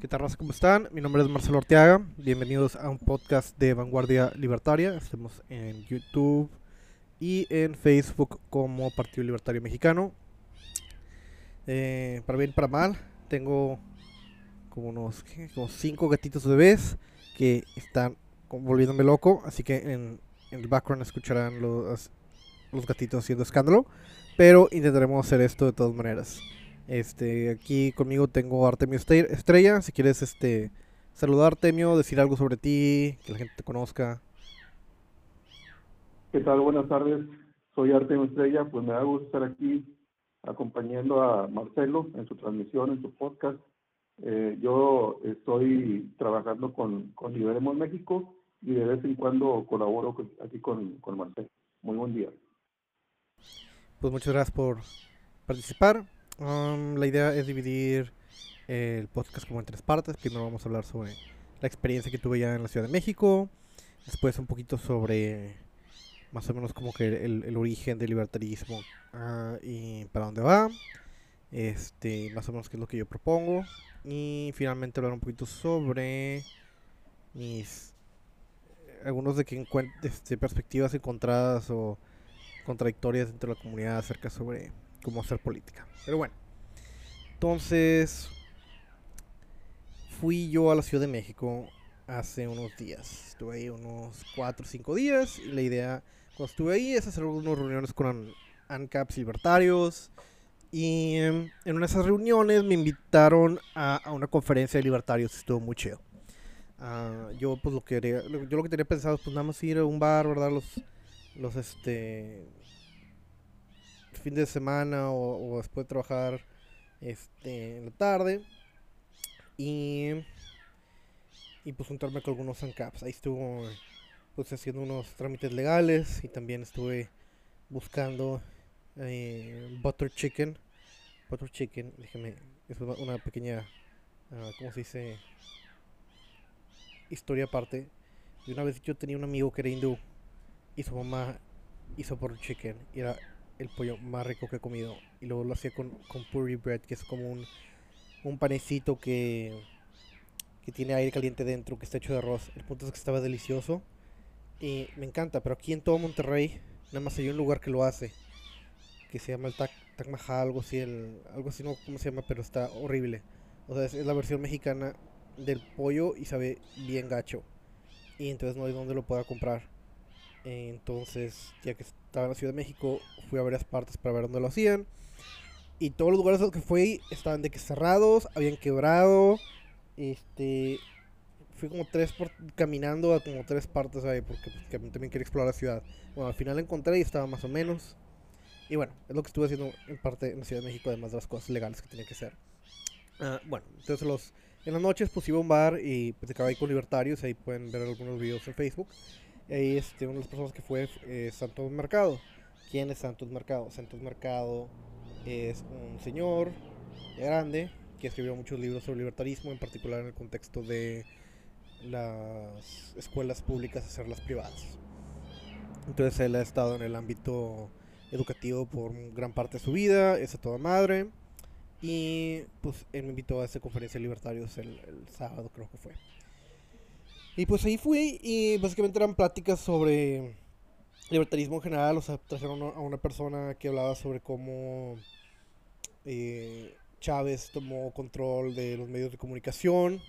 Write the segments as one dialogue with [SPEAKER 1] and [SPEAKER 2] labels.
[SPEAKER 1] ¿Qué tal, raza? ¿Cómo están? Mi nombre es Marcelo Orteaga. Bienvenidos a un podcast de Vanguardia Libertaria. Estamos en YouTube y en Facebook como Partido Libertario Mexicano. Eh, para bien para mal, tengo como unos como cinco gatitos bebés que están volviéndome loco. Así que en, en el background escucharán los, los gatitos haciendo escándalo. Pero intentaremos hacer esto de todas maneras. Este, aquí conmigo tengo a Artemio Estrella. Si quieres este saludar Artemio, decir algo sobre ti, que la gente te conozca.
[SPEAKER 2] ¿Qué tal? Buenas tardes. Soy Artemio Estrella. Pues me da gusto estar aquí acompañando a Marcelo en su transmisión, en su podcast. Eh, yo estoy trabajando con, con Liberemos México y de vez en cuando colaboro con- aquí con, con Marcelo. Muy buen día.
[SPEAKER 1] Pues muchas gracias por participar. Um, la idea es dividir el podcast como en tres partes. Primero vamos a hablar sobre la experiencia que tuve ya en la Ciudad de México. Después un poquito sobre más o menos como que el, origen del libertarismo ah, y para dónde va. Este, más o menos qué es lo que yo propongo. Y finalmente hablar un poquito sobre mis algunos de que este, perspectivas encontradas o contradictorias dentro de la comunidad acerca sobre cómo hacer política. Pero bueno, entonces fui yo a la Ciudad de México hace unos días. Estuve ahí unos 4 o 5 días y la idea cuando estuve ahí es hacer unas reuniones con an- ANCAPs libertarios. Y em, en una de esas reuniones me invitaron a, una conferencia de libertarios, estuvo muy chido. Ah, yo pues lo que quería- yo lo que tenía pensado es pues nada más ir a un bar, ¿verdad? Los, los este fin de semana o, después de trabajar este en la tarde. Y y pues juntarme con algunos ANCAPs. Ahí estuvo pues haciendo unos trámites legales y también estuve buscando eh, butter chicken. Butter chicken déjeme es una, pequeña ah, cómo se dice historia aparte. De una vez yo tenía un amigo que era hindú y su mamá hizo butter chicken. Y era el pollo más rico que he comido. Y luego lo hacía con, con puri bread, que es como un, un panecito que, que tiene aire caliente dentro, que está hecho de arroz. El punto es que estaba delicioso. Y me encanta, pero aquí en todo Monterrey, nada más hay un lugar que lo hace. Que se llama el Tac, algo así, el, algo así, no cómo se llama, pero está horrible. O sea, es, es la versión mexicana del pollo y sabe bien gacho. Y entonces no hay donde lo pueda comprar. Entonces, ya que estaba en la Ciudad de México, fui a varias partes para ver dónde lo hacían. Y todos los lugares a los que fui estaban de que cerrados, habían quebrado. Este. Fui como tres caminando a como tres partes ahí, porque pues, que también quería explorar la ciudad. Bueno, al final encontré y estaba más o menos. Y bueno, es lo que estuve haciendo en parte en la Ciudad de México, además de las cosas legales que tenía que hacer. Ah, bueno, entonces los, en las noches pues iba a un bar y pues acababa ahí con libertarios, ahí pueden ver algunos videos en Facebook. Ahí este, una de las personas que fue eh, Santos Mercado. ¿Quién es Santos Mercado? Santos Mercado es un señor grande que escribió muchos libros sobre libertarismo, en particular en el contexto de las escuelas públicas hacerlas privadas. Entonces él ha estado en el ámbito educativo por gran parte de su vida, es a toda madre. Y pues él me invitó a esta conferencia de libertarios el sábado, creo que fue. Y pues ahí fui y básicamente eran pláticas sobre libertarismo en general, o sea, trajeron a una persona que hablaba sobre cómo eh, Chávez tomó control de los medios de comunicación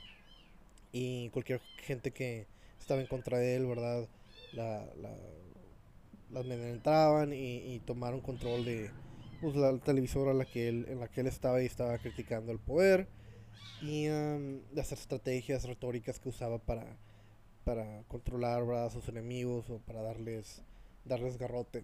[SPEAKER 1] y cualquier gente que estaba en contra de él, ¿verdad? La, la, las entraban y, y tomaron control de pues, la televisora en la que él, en la que él estaba y estaba criticando el poder y um, hacer estrategias retóricas que usaba para para controlar ¿verdad? a sus enemigos o para darles darles garrote.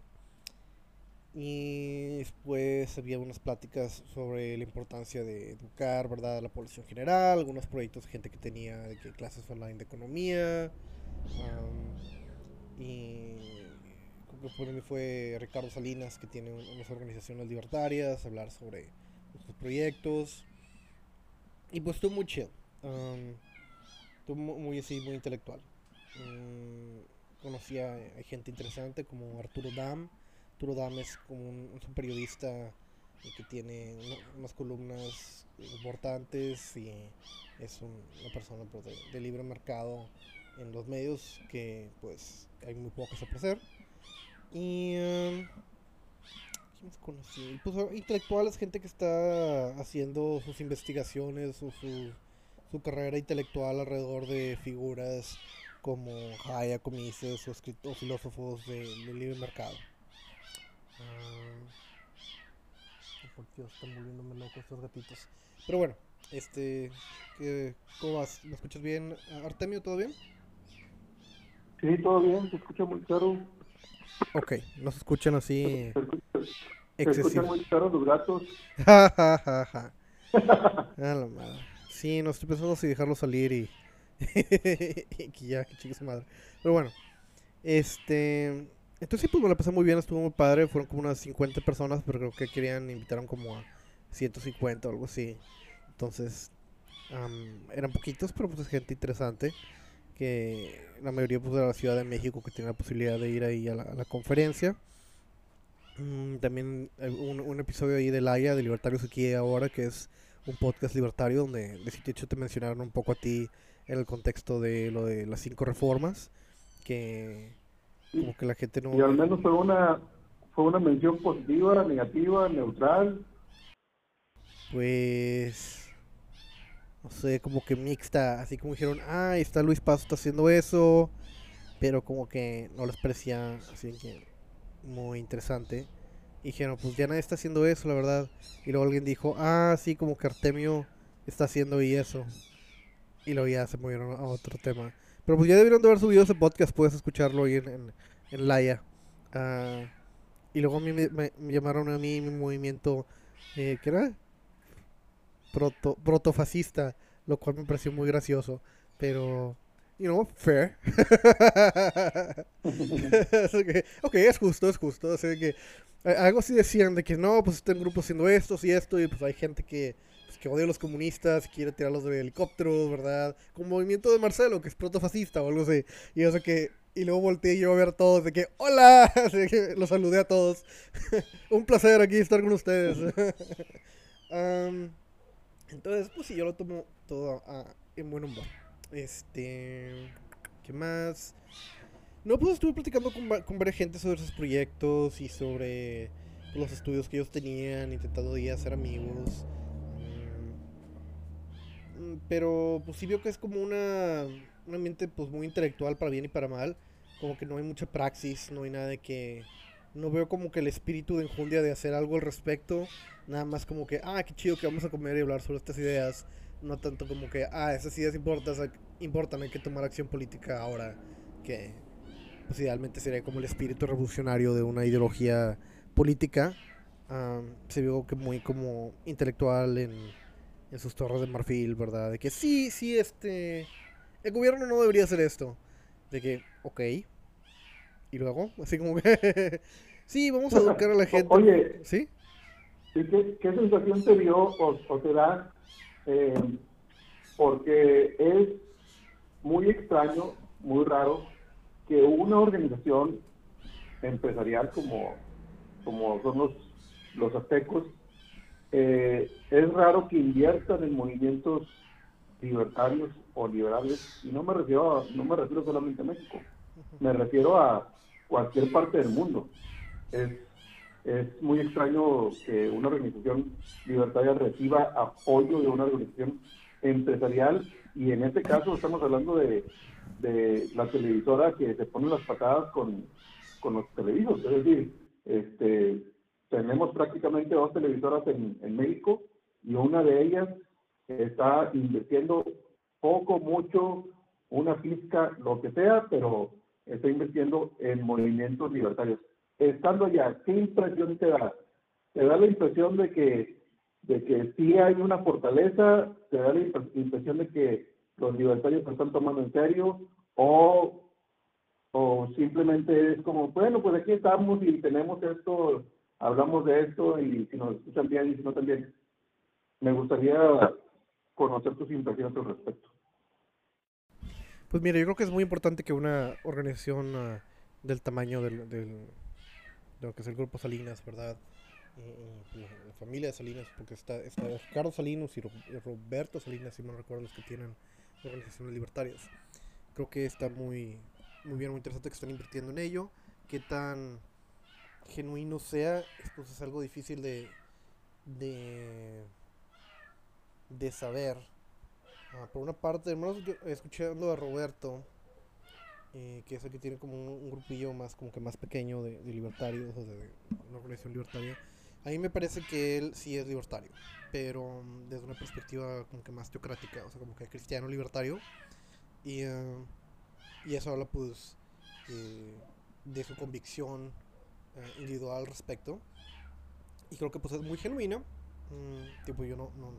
[SPEAKER 1] Y después había unas pláticas sobre la importancia de educar verdad a la población general algunos proyectos de gente que tenía de que clases online de economía um, y por ahí fue Ricardo Salinas que tiene un- unas organizaciones libertarias hablar sobre sus proyectos. Y pues estuvo muy chill um, mu- muy así muy intelectual. Mm, conocí a, a gente interesante como Arturo Dam Arturo Dam es como un, periodista y que tiene unas columnas importantes y es una persona pues, de, libre mercado en los medios que pues hay muy poco que ofrecer. Y um, pues, intelectuales gente que está haciendo sus investigaciones o su, su carrera intelectual alrededor de figuras como Hayek o Mises o, escritos, filósofos de, libre mercado están volviéndome locos estos gatitos. Pero bueno, este. ¿Cómo vas? ¿Me escuchas bien, Artemio? ¿Todo bien?
[SPEAKER 2] Sí, todo bien, se escucha muy claro.
[SPEAKER 1] Ok, nos escuchan así.
[SPEAKER 2] Se, escuchan muy claros los gatos.
[SPEAKER 1] Ja, la madre. Sí, no estoy pensando si dejarlo salir y. y ya, que su madre. Pero bueno, este. Entonces sí, pues me la pasé muy bien, estuvo muy padre, fueron como unas 50 personas, pero creo que querían, invitaron como a 150 o algo así. Entonces, eran poquitos, pero pues es gente interesante, que la mayoría pues de la Ciudad de México que tiene la posibilidad de ir ahí a la, conferencia. Mm, también un, un, episodio ahí de Laia, de Libertarios aquí ahora, que es un podcast libertario donde de hecho te mencionaron un poco a ti en el contexto de lo de las cinco reformas, que como que la gente no...
[SPEAKER 2] Y al menos fue una, fue una mención positiva, negativa, neutral.
[SPEAKER 1] Pues... No sé, como que mixta, así como dijeron, ah, está Luis Paso, está haciendo eso, pero como que no les parecía así que muy interesante. Y dijeron, pues ya nadie está haciendo eso, la verdad. Y luego alguien dijo, ah, sí, como que Artemio está haciendo y eso. Y luego ya se movieron a otro tema. Pero pues ya debieron de haber subido ese podcast, puedes escucharlo ahí en, en, Laia. Ah, y luego a mí me, llamaron a mí mi movimiento, eh, ¿qué era? Proto, protofascista, lo cual me pareció muy gracioso. Pero, you know, fair. ok, es justo, es justo. Así que, algo así decían de que no, pues en grupo haciendo esto y esto, y pues hay gente que que odia a los comunistas, quiere tirarlos de helicópteros, ¿verdad? Con movimiento de Marcelo, que es protofascista o algo así. Y eso que y luego volteé yo a ver a todos de que ¡Hola! los saludé a todos. Un placer aquí estar con ustedes. entonces, pues sí, yo lo tomo todo en buen humor. Este. ¿Qué más? No, pues estuve platicando con, con varias gente sobre sus proyectos y sobre los estudios que ellos tenían, intentando ya hacer amigos. Mm, pero pues sí veo que es como una, un ambiente pues muy intelectual para bien y para mal. Como que no hay mucha praxis, no hay nada de que... No veo como que el espíritu de enjundia de hacer algo al respecto. Nada más como que, ah, qué chido que vamos a comer y hablar sobre estas ideas. No tanto como que, ah, esas ideas importan, importan hay que tomar acción política ahora. Que pues idealmente sería como el espíritu revolucionario de una ideología política. se vio que muy como intelectual en en sus torres de marfil, ¿verdad? De que sí, sí, este... El gobierno no debería hacer esto. De que, ok. Y luego, así como que... sí, vamos a educar a la gente.
[SPEAKER 2] Oye, ¿sí? ¿Qué, qué sensación te dio o, te da? Eh, porque es muy extraño, muy raro, que una organización empresarial como, como son los, los aztecos eh, es raro que inviertan en movimientos libertarios o liberales, y no me refiero, no me refiero solamente a México, me refiero a cualquier parte del mundo. Es, es muy extraño que una organización libertaria reciba apoyo de una organización empresarial, y en este caso estamos hablando de, de la televisora que se pone las patadas con, con los televisos, es decir, este, tenemos prácticamente dos televisoras en, en México y una de ellas está invirtiendo poco, mucho, una fisca, lo que sea, pero está invirtiendo en movimientos libertarios. Estando allá, ¿qué impresión te da? ¿Te da la impresión de que, de que sí hay una fortaleza? ¿Te da la impresión de que los libertarios se están tomando en serio? ¿O, o simplemente es como, bueno, pues aquí estamos y tenemos esto hablamos de esto y si nos escuchan bien y si no también, me gustaría conocer tus impresiones al respecto.
[SPEAKER 1] Pues mira, yo creo que es muy importante que una organización ah, del tamaño del, del, de lo que es el Grupo Salinas, ¿verdad? la familia de Salinas, porque está, está Ricardo Salinas y Roberto Salinas, si no recuerdo los que tienen organizaciones libertarias. Creo que está muy, muy bien, muy interesante que están invirtiendo en ello. Qué tan genuino sea, pues es algo difícil de, de, de saber. Ah, por una parte, hermanos, escuchando a Roberto, eh, que es el que tiene como un, grupillo más como que más pequeño de, libertarios o de, una organización libertaria. A mí me parece que él sí es libertario, pero mm, desde una perspectiva como que más teocrática, o sea, como que cristiano libertario. Y, uh, y eso habla pues eh, de su convicción uh, individual al respecto. Y creo que pues es muy genuina. Mm, tipo, yo no, no,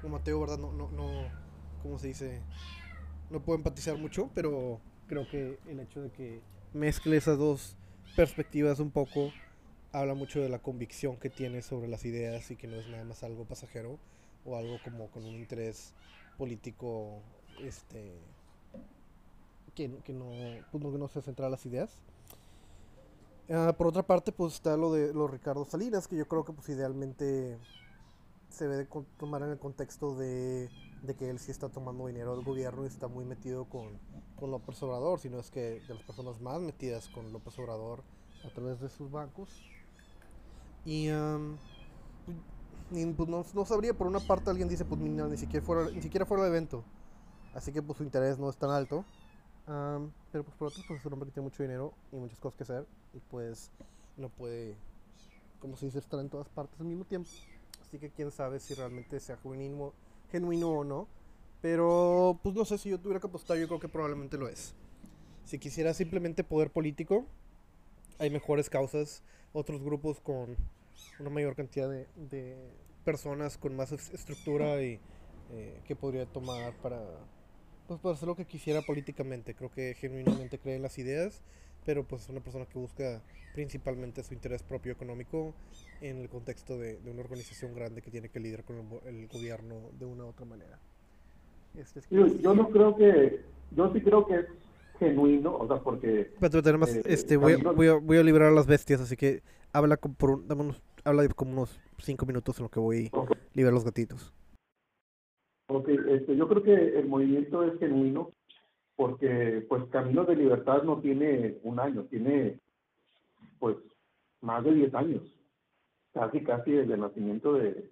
[SPEAKER 1] como Mateo, ¿verdad? No, no, no, ¿cómo se dice? No puedo empatizar mucho, pero creo que el hecho de que mezcle esas dos perspectivas un poco habla mucho de la convicción que tiene sobre las ideas y que no es nada más algo pasajero o algo como con un interés político este que, que no, pues que no se centra en las ideas. Uh, por otra parte, pues está lo de los Ricardo Salinas, que yo creo que pues idealmente se debe tomar en el contexto de, de, que él sí está tomando dinero del gobierno y está muy metido con, con López Obrador, sino es que de las personas más metidas con López Obrador a través de sus bancos. Y, pues no, no, sabría, por una parte alguien dice, pues ni, siquiera fuera, ni siquiera fuera el evento. Así que pues su interés no es tan alto. pero pues por otro pues es un hombre que tiene mucho dinero y muchas cosas que hacer. Y pues no puede, como se dice, estar en todas partes al mismo tiempo. Así que quién sabe si realmente sea genuino, genuino o no. Pero pues no sé, si yo tuviera que apostar, yo creo que probablemente lo es. Si quisiera simplemente poder político, hay mejores causas, otros grupos con una mayor cantidad de, de personas con más estructura y eh, que podría tomar para, pues, para hacer lo que quisiera políticamente. Creo que genuinamente cree en las ideas, pero pues es una persona que busca principalmente su interés propio económico en el contexto de, de una organización grande que tiene que lidiar con el, gobierno de una u otra manera.
[SPEAKER 2] Este, yo, no creo que, yo sí creo que es genuino, o sea, porque...
[SPEAKER 1] Pero tenemos, eh, este, voy, voy, a, voy a liberar a las bestias, así que habla por un, dame unos, habla como unos cinco minutos en lo que voy a liberar los gatitos.
[SPEAKER 2] Ok, este, yo creo que el movimiento es genuino porque pues Caminos de Libertad no tiene un año, tiene pues más de 10 años, casi casi desde el nacimiento de,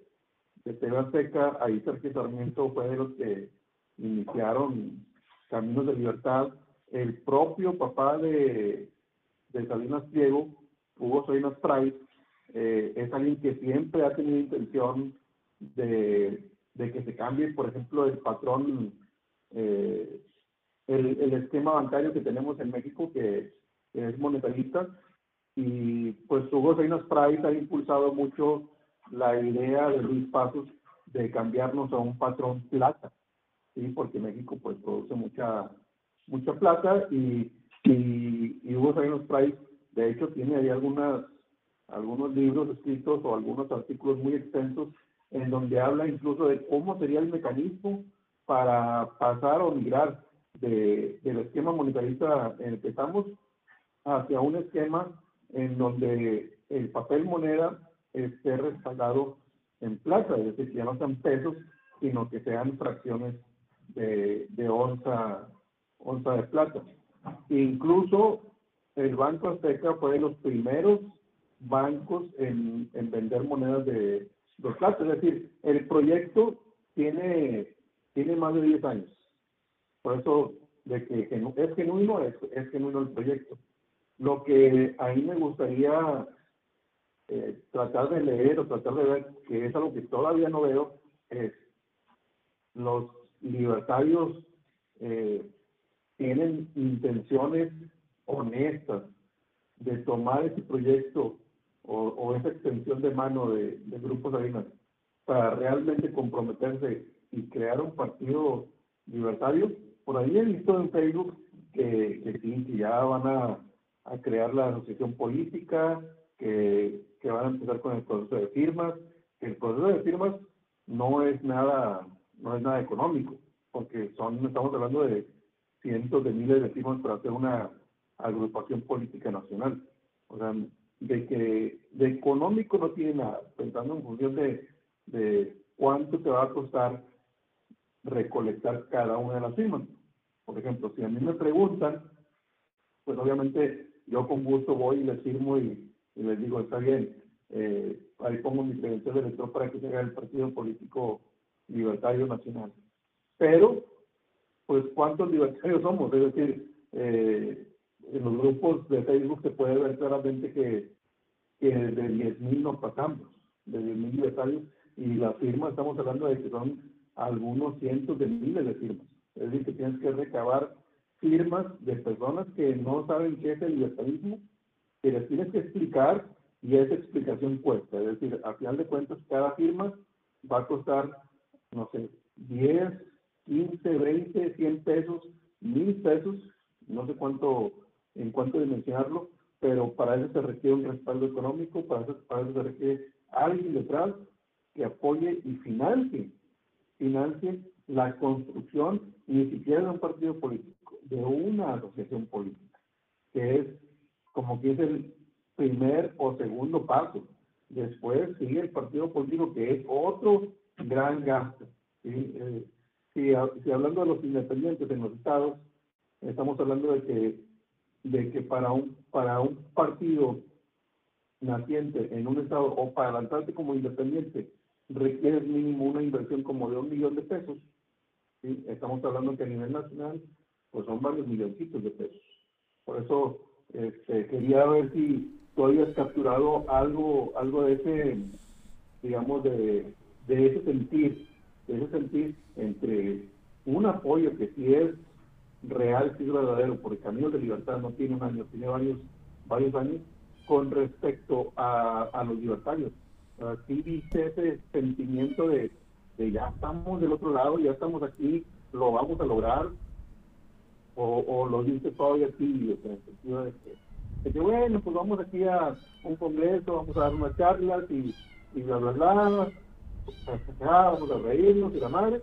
[SPEAKER 2] de Teba Seca, ahí Sergio Sarmiento fue de los que iniciaron Caminos de Libertad, el propio papá de, de Salinas Diego, Hugo Salinas Price, eh, es alguien que siempre ha tenido intención de, de que se cambie, por ejemplo, el patrón, eh, el, el, esquema bancario que tenemos en México, que, es monetarista, y pues Hugo Salinas Price ha impulsado mucho la idea de Luis Pasos de cambiarnos a un patrón plata, ¿sí? porque México pues produce mucha mucha plata y, y, y Hugo Salinas Price de hecho tiene ahí algunas algunos libros escritos o algunos artículos muy extensos en donde habla incluso de cómo sería el mecanismo para pasar o migrar de, del esquema monetarista en el que estamos hacia un esquema en donde el papel moneda esté respaldado en plata, es decir, que ya no sean pesos, sino que sean fracciones de, de onza, onza de plata. Incluso el Banco Azteca fue de los primeros bancos en, en vender monedas de, de plata. Es decir, el proyecto tiene, tiene más de 10 años. Por eso, de que es genuino, es, es genuino el proyecto. Lo que a mí me gustaría eh, tratar de leer o tratar de ver, que es algo que todavía no veo, es los libertarios eh, tienen intenciones honestas de tomar ese proyecto o, esa extensión de mano de, de grupos Salinas para realmente comprometerse y crear un partido libertario. Por ahí he visto en Facebook que, que sí, ya van a, a crear la asociación política, que, que, van a empezar con el proceso de firmas, el proceso de firmas no es nada, no es nada económico, porque son, estamos hablando de cientos de miles de firmas para hacer una agrupación política nacional. O sea, de que de económico no tiene nada, pensando en función de, de cuánto te va a costar recolectar cada una de las firmas. Por ejemplo, si a mí me preguntan, pues obviamente yo con gusto voy y les firmo y, les digo, está bien, eh, ahí pongo mi credencial de elector para que se haga el partido político libertario nacional. Pero, pues, ¿cuántos libertarios somos? Es decir, eh, en los grupos de Facebook se puede ver claramente que, que de 10.000 nos pasamos, de 10.000 libertarios, y las firmas estamos hablando de que son algunos cientos de miles de firmas. Es decir, que tienes que recabar firmas de personas que no saben qué es el libertarismo, que les tienes que explicar y esa explicación cuesta. Es decir, a final de cuentas, cada firma va a costar, no sé, 10, 15, 20, 100 pesos, mil pesos, no sé cuánto, en cuánto dimensionarlo, pero para eso se requiere un respaldo económico, para eso, para eso se requiere alguien detrás que apoye y financie, financie la construcción ni siquiera de un partido político, de una asociación política, que es como que es el primer o segundo paso. Después sigue el partido político, que es otro gran gasto. Eh, si, hablando de los independientes en los estados, estamos hablando de que, de que para, un, para un partido naciente en un estado o para lanzarse como independiente requiere mínimo una inversión como de un millón de pesos Estamos hablando que a nivel nacional, pues son varios milloncitos de pesos. Por eso este, quería ver si tú habías capturado algo, algo de ese, digamos, de, de ese sentir, de ese sentir entre un apoyo que sí es real, sí es verdadero, porque Camino de Libertad no tiene un año, tiene varios, varios años, con respecto a, a los libertarios. Sí viste ese sentimiento de, de ya estamos del otro lado, ya estamos aquí, lo vamos a lograr, o, o lo dice todavía tibio, en el sentido de que, bueno, pues vamos aquí a un congreso, vamos a dar unas charlas y, y bla, bla, bla, vamos a reírnos y la madre,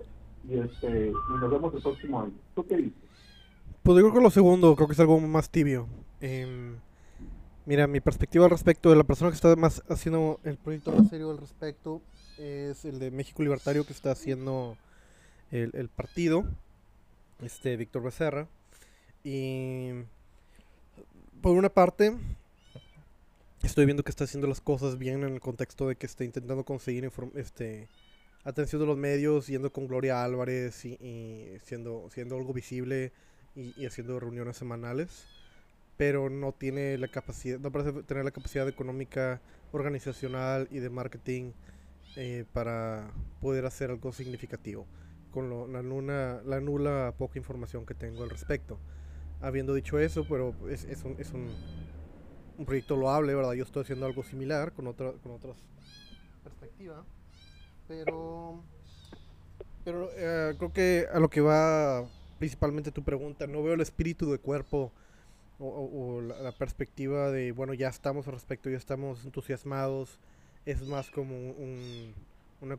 [SPEAKER 2] y, este, nos vemos el próximo año. ¿Tú qué dices?
[SPEAKER 1] Pues yo creo que lo segundo, creo que es algo más tibio. Eh, mira, mi perspectiva al respecto de la persona que está más haciendo el proyecto más serio al respecto es el de México Libertario que está haciendo el, partido, este Víctor Becerra. Y por una parte, estoy viendo que está haciendo las cosas bien en el contexto de que está intentando conseguir este atención de los medios, yendo con Gloria Álvarez y, siendo, siendo algo visible y, haciendo reuniones semanales, pero no tiene la capacidad, no parece tener la capacidad económica, organizacional y de marketing eh, para poder hacer algo significativo con la, nula, la nula poca información que tengo al respecto. Habiendo dicho eso, pero es, es, un, es un, un, proyecto loable, ¿verdad? Yo estoy haciendo algo similar con, otra, con otras perspectivas, pero, pero eh, creo que a lo que va principalmente tu pregunta, no veo el espíritu de cuerpo o, la, perspectiva de, bueno, ya estamos al respecto, ya estamos entusiasmados, es más como un, una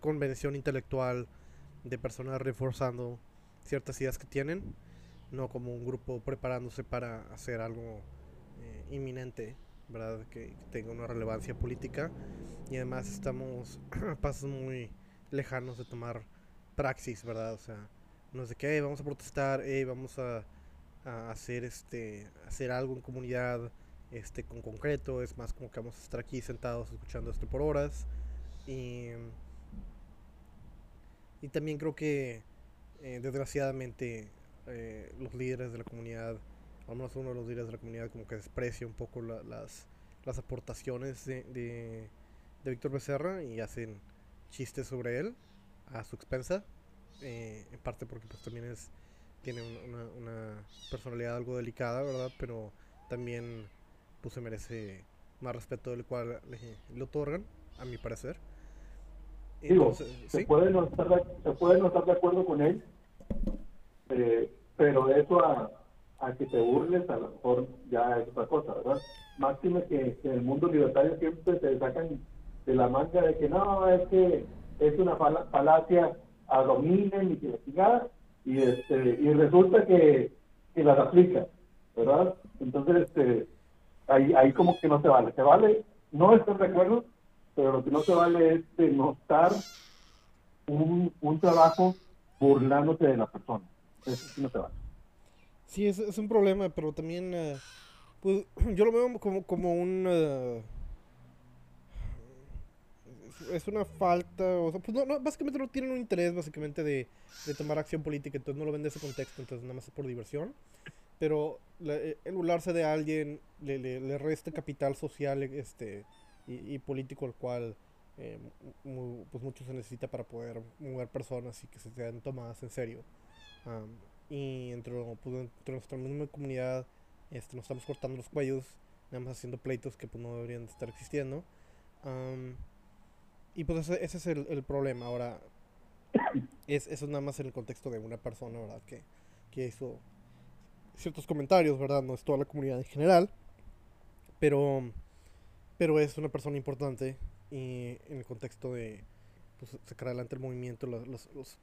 [SPEAKER 1] convención intelectual de personas reforzando ciertas ideas que tienen, no como un grupo preparándose para hacer algo eh, inminente, ¿verdad? Que, tenga una relevancia política. Y además estamos a pasos muy lejanos de tomar praxis, ¿verdad? O sea, no sé qué, vamos a protestar, vamos a, a, hacer este hacer algo en comunidad este con concreto, es más como que vamos a estar aquí sentados escuchando esto por horas y, y también creo que eh, desgraciadamente eh, los líderes de la comunidad, al menos uno de los líderes de la comunidad como que desprecia un poco las, las aportaciones de, de, Víctor Becerra y hacen chistes sobre él a su expensa, eh, en parte porque pues también es tiene una, una personalidad algo delicada, ¿verdad? Pero también pues se merece más respeto del cual le, otorgan, a mi parecer.
[SPEAKER 2] se, puede no estar de, se puede no estar de acuerdo con él, eh, pero eso a, a, que te burles a lo mejor ya es otra cosa, ¿verdad? Máxime que, que en el mundo libertario siempre se sacan de la manga de que no, es que es una falacia a dominen y que y este y resulta que, que las aplica, ¿verdad? Entonces, este ahí, ahí como que no se vale. Se vale no estar de acuerdo, pero lo que no se vale es denotar un, un trabajo burlándote de la persona. Eso sí no se vale.
[SPEAKER 1] Sí, es, es un problema, pero también, eh, pues, yo lo veo como, como un... eh, es- una falta, o pues no, no, básicamente no tienen un interés básicamente de, de tomar acción política, entonces no lo ven de ese contexto, entonces nada más es por diversión. Pero la- eh, el burlarse de alguien le, le, le resta capital social este, y, político al cual eh, mu- pues mucho se necesita para poder mover personas y que se sean tomadas en serio. Am, y entre, pues, entre nuestra misma comunidad este, nos estamos cortando los cuellos, nada más haciendo pleitos que pues, no deberían de estar existiendo. Am, y pues ese, ese es el, problema. Ahora, es, eso es nada más en el contexto de una persona, ¿verdad? Que, que hizo ciertos comentarios, ¿verdad? No es toda la comunidad en general. Pero, pero es una persona importante y en el contexto de pues, sacar adelante el movimiento, los- los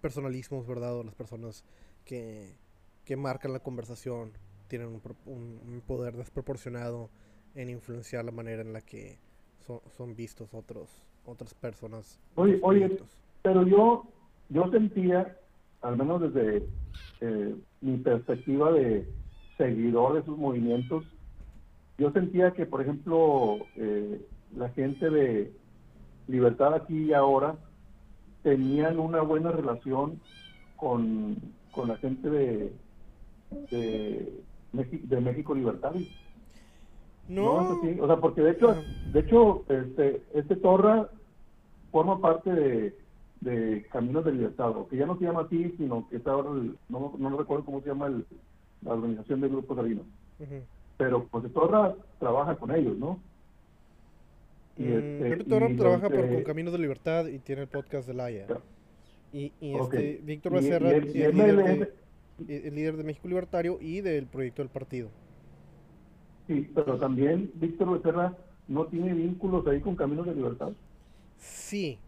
[SPEAKER 1] personalismos, ¿verdad? O las personas que, que marcan la conversación tienen un, un- un poder desproporcionado en influenciar la manera en la que son, son vistos otros otras personas.
[SPEAKER 2] Oye, oye. Pero yo, yo sentía, al menos desde eh, mi perspectiva de seguidor de sus movimientos, yo sentía que, por ejemplo, eh, la gente de Libertad aquí y ahora tenían una buena relación con, con la gente de, de, México, de México Libertario.
[SPEAKER 1] No.
[SPEAKER 2] O sea, porque de hecho, de hecho, este, este Torra forma parte de, de Caminos de Libertad, que ya no se llama así, sino que está ahora, el- no, no recuerdo cómo se llama el- la organización de grupos salinos.
[SPEAKER 1] ujú.
[SPEAKER 2] Pero pues Torra trabaja con ellos, ¿no? Y,
[SPEAKER 1] Mm,
[SPEAKER 2] este,
[SPEAKER 1] Pepe Toro
[SPEAKER 2] y
[SPEAKER 1] trabaja por, con Caminos de Libertad y tiene el podcast de Laia. Y, este, Víctor Becerra
[SPEAKER 2] el-
[SPEAKER 1] el líder, de, el líder de México Libertario y del proyecto del partido.
[SPEAKER 2] Sí, pero también Víctor Becerra no tiene vínculos ahí con Caminos de Libertad.
[SPEAKER 1] Sí,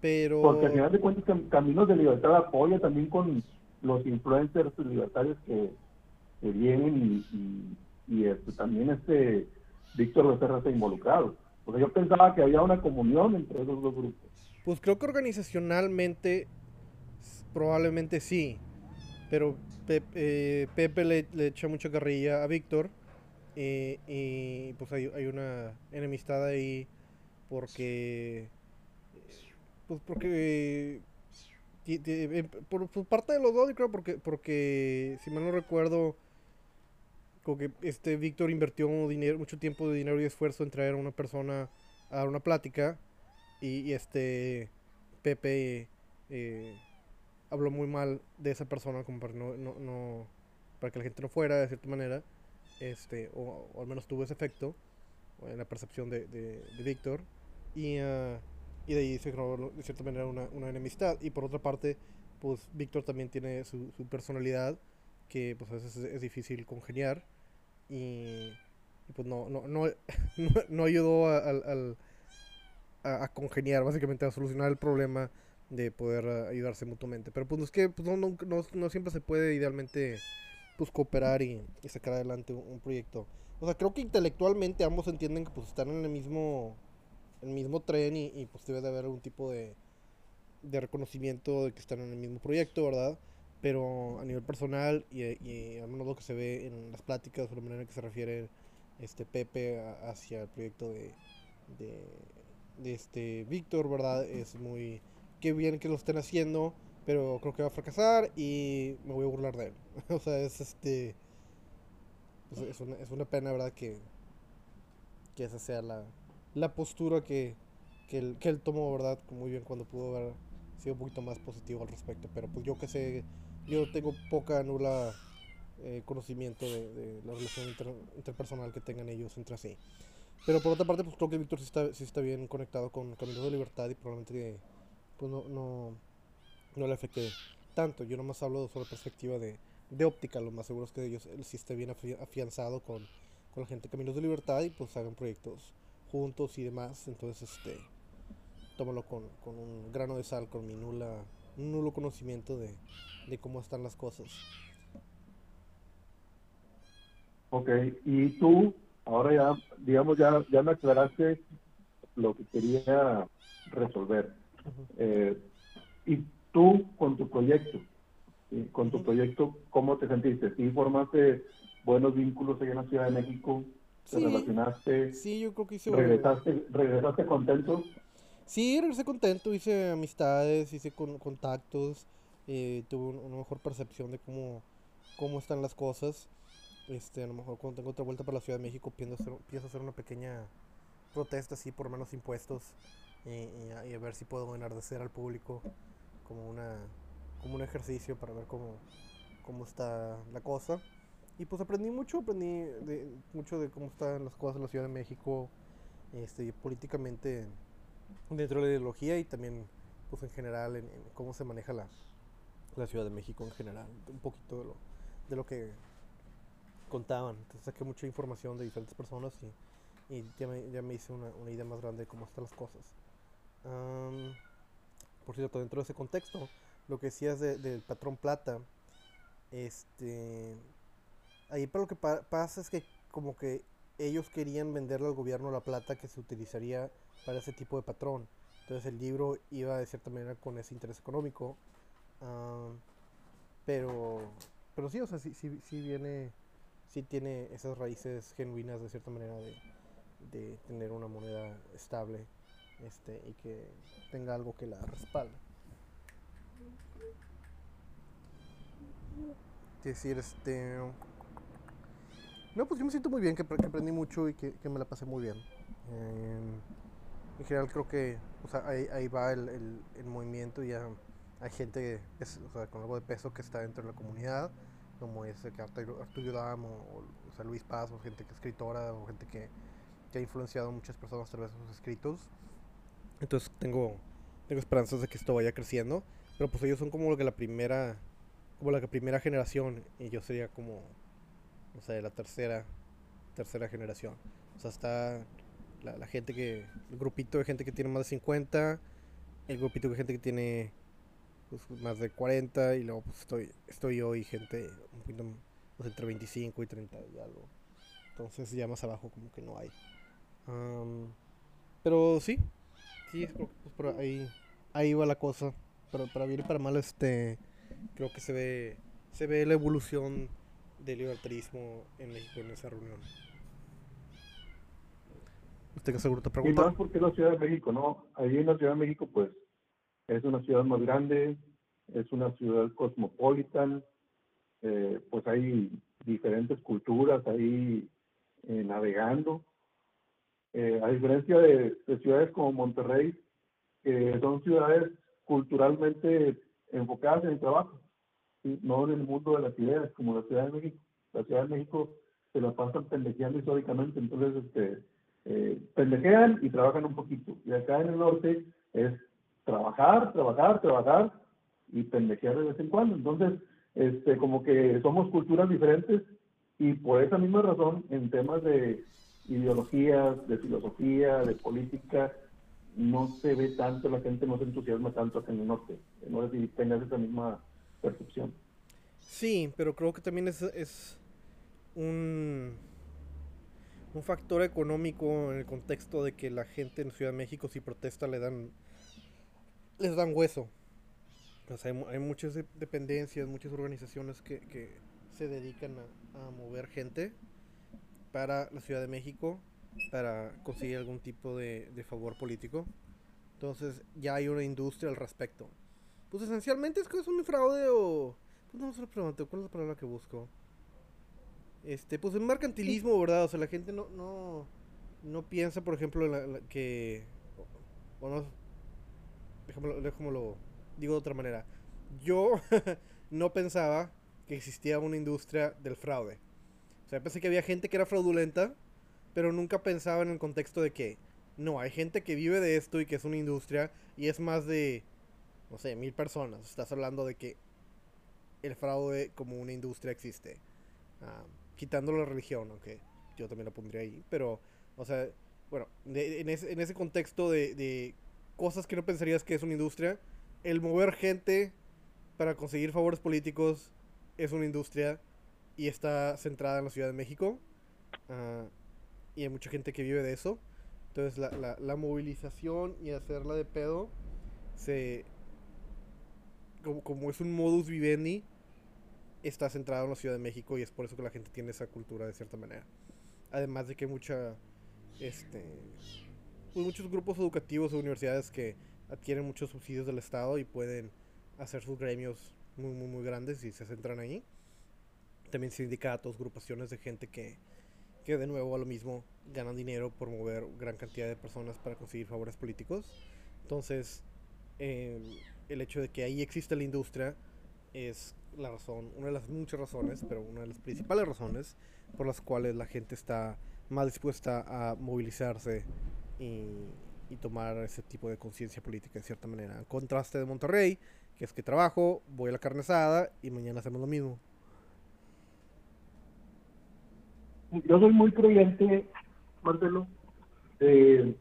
[SPEAKER 1] pero...
[SPEAKER 2] Porque al final de cuentas Cam- Caminos de Libertad apoya también con los influencers libertarios que, que vienen y, y, y, este, también este Víctor Becerra está involucrado. O sea, yo pensaba que había una comunión entre esos dos grupos.
[SPEAKER 1] Pues creo que organizacionalmente probablemente sí, pero Pep- eh, Pepe le, le echa mucha carrilla a Víctor y pues hay, hay una enemistad ahí porque pues porque eh, por, parte de los dos creo porque porque si mal no recuerdo como que este Víctor invirtió mucho tiempo de dinero y esfuerzo en traer a una persona a una plática y, este Pepe eh, habló muy mal de esa persona como para no, no, no- para que la gente no fuera de cierta manera este o, al menos tuvo ese efecto en la percepción de, de, Víctor. Y, ah, y de ahí se creó de cierta manera una, una enemistad. Y por otra parte pues Víctor también tiene su, su personalidad que pues a veces es, difícil congeniar. Y, y, pues no, no, no, no, ayudó al, al- a, congeniar, básicamente a solucionar el problema de poder eh, ayudarse mutuamente. Pero pues es que pues, no, no, no- no siempre se puede idealmente pues cooperar y, sacar adelante un, proyecto. O sea, creo que intelectualmente ambos entienden que pues están en el mismo, el mismo tren y, pues debe de haber algún tipo de, de reconocimiento de que están en el mismo proyecto, ¿verdad? Pero a nivel personal y, y al menos lo que se ve en las pláticas o la manera en que se refiere este Pepe a- hacia el proyecto de este Víctor, ¿verdad? Es muy... Qué bien que lo estén haciendo, pero creo que va a fracasar y me voy a burlar de él. o sea, es este... pues, es, una, es una pena, ¿verdad? Que, que esa sea la, la postura que, que, él, que él tomó, ¿verdad? Muy bien cuando pudo haber sido un poquito más positivo al respecto. Pero pues yo que sé, yo tengo poca, nula eh, conocimiento de, de la relación inter- interpersonal que tengan ellos entre sí. Pero por otra parte, pues creo que Víctor sí está, sí está bien conectado con Caminos de Libertad y probablemente pues no, no, no le afecte tanto. Yo nomás hablo sobre perspectiva de, de óptica, lo más seguro es que ellos él sí esté bien afi- afianzado con, con la gente de Caminos de Libertad y pues hagan proyectos juntos y demás. Entonces, este, tómalo con, con un grano de sal, con mi nula, nulo conocimiento de, de cómo están las cosas.
[SPEAKER 2] Ok, y tú, ahora ya, digamos, ya, ya me aclaraste lo que quería resolver. Eh, y tú con tu proyecto, con tu proyecto, ¿cómo te sentiste? ¿Sí formaste buenos vínculos allá en la Ciudad de México? ¿Te relacionaste?
[SPEAKER 1] Sí, yo creo que hice...
[SPEAKER 2] ¿Regresaste, regresaste contento?
[SPEAKER 1] Sí, regresé contento, hice amistades, hice contactos, eh, tuve una mejor percepción de cómo, cómo están las cosas. Este, a lo mejor cuando tengo otra vuelta para la Ciudad de México pienso hacer, pienso hacer una pequeña protesta así por menos impuestos y, a ver si puedo enardecer al público como una como un ejercicio para ver cómo, cómo está la cosa. Y pues aprendí mucho, aprendí de, mucho de cómo están las cosas en la Ciudad de México, este, políticamente dentro de la ideología y también pues en general en, cómo se maneja la, la Ciudad de México en general, un poquito de lo, de lo que contaban. Entonces saqué mucha información de diferentes personas y, y ya, me, ya, me, hice una, una, idea más grande de cómo están las cosas. por cierto, dentro de ese contexto, lo que decías de, del patrón plata, este, ahí para lo que pasa es que como que ellos querían venderle al gobierno la plata que se utilizaría para ese tipo de patrón. Entonces el libro iba de cierta manera con ese interés económico. pero, pero sí, o sea, sí, sí, sí viene tiene esas raíces genuinas de cierta manera de, de tener una moneda estable este, y que tenga algo que la respalde. decir, este... No, pues yo me siento muy bien, que, aprendí mucho y que, me la pasé muy bien. en general creo que o sea, ahí, ahí va el, el, el, movimiento y ya hay gente es, o sea, con algo de peso que está dentro de la comunidad como ese que Arturo, Dam o, o, Luis Paz, o gente que es escritora, o gente que, que, ha influenciado a muchas personas a través de sus escritos. Entonces tengo, tengo esperanzas de que esto vaya creciendo, pero pues ellos son como lo que la primera, como la primera generación, y yo sería como, no sé, la tercera, tercera generación. O sea, está la, la gente que, el grupito de gente que tiene más de 50, el grupito de gente que tiene pues, más de 40 y luego pues estoy, estoy yo y gente un poquito pues, entre 25 y 30 y algo. Entonces ya más abajo como que no hay. pero sí, sí, pues, por ahí, ahí va la cosa. Pero para bien y para mal, este, creo que se ve, se ve la evolución del libertarismo en México en esa reunión. ¿Usted qué seguro te pregunta?
[SPEAKER 2] Y más porque la Ciudad de México, ¿no? Ahí en la Ciudad de México, pues, es una ciudad más grande, es una ciudad cosmopolitan, eh, pues hay diferentes culturas ahí eh, navegando. Eh, a diferencia de, ciudades como Monterrey, que son ciudades culturalmente enfocadas en el trabajo, no en el mundo de las ideas, como la Ciudad de México. La Ciudad de México se la pasan pendejeando históricamente, entonces este, pendejean y trabajan un poquito. Y acá en el norte es trabajar, trabajar, trabajar y pendejear de vez en cuando. Entonces, este, como que somos culturas diferentes y por esa misma razón, en temas de ideologías, de filosofía, de política, no se ve tanto, la gente no se entusiasma tanto acá en el norte. No sé si tengas esa misma percepción.
[SPEAKER 1] Sí, pero creo que también es, es un, un factor económico en el contexto de que la gente en Ciudad de México si protesta le dan les dan hueso. hay, muchas dependencias, muchas organizaciones que, que se dedican a, mover gente para la Ciudad de México para conseguir algún tipo de, favor político. Entonces ya hay una industria al respecto. Pues esencialmente es que es un fraude o... Pues no se lo pregunto, ¿cuál es la palabra que busco? Este, pues el mercantilismo, ¿verdad? O sea, la gente no, no, no piensa, por ejemplo, que... O no, déjame lo digo de otra manera. Yo no pensaba que existía una industria del fraude. O sea, pensé que había gente que era fraudulenta, pero nunca pensaba en el contexto de que no, hay gente que vive de esto y que es una industria y es más de, no sé, mil personas. Estás hablando de que el fraude como una industria existe. Ah, quitando la religión, aunque yo también la pondría ahí, pero, o sea, bueno, en, ese, contexto de cosas que no pensarías que es una industria. El mover gente para conseguir favores políticos es una industria y está centrada en la Ciudad de México. Ah, y hay mucha gente que vive de eso. Entonces la, la, la movilización y hacerla de pedo se... Como, como es un modus vivendi, está centrado en la Ciudad de México y es por eso que la gente tiene esa cultura de cierta manera. Además de que mucha... Este... Pues muchos grupos educativos o universidades que adquieren muchos subsidios del Estado y pueden hacer sus gremios muy, muy, muy grandes y se centran ahí. También sindicatos, agrupaciones de gente que, que de nuevo a lo mismo ganan dinero por mover gran cantidad de personas para conseguir favores políticos. Entonces, eh, el hecho de que ahí existe la industria es la razón, una de las muchas razones, pero una de las principales razones por las cuales la gente está más dispuesta a movilizarse y, y tomar ese tipo de conciencia política en cierta manera. En contraste de Monterrey, que es que trabajo, voy a la carne asada y mañana hacemos lo mismo.
[SPEAKER 2] Yo soy muy creyente, Marcelo, de,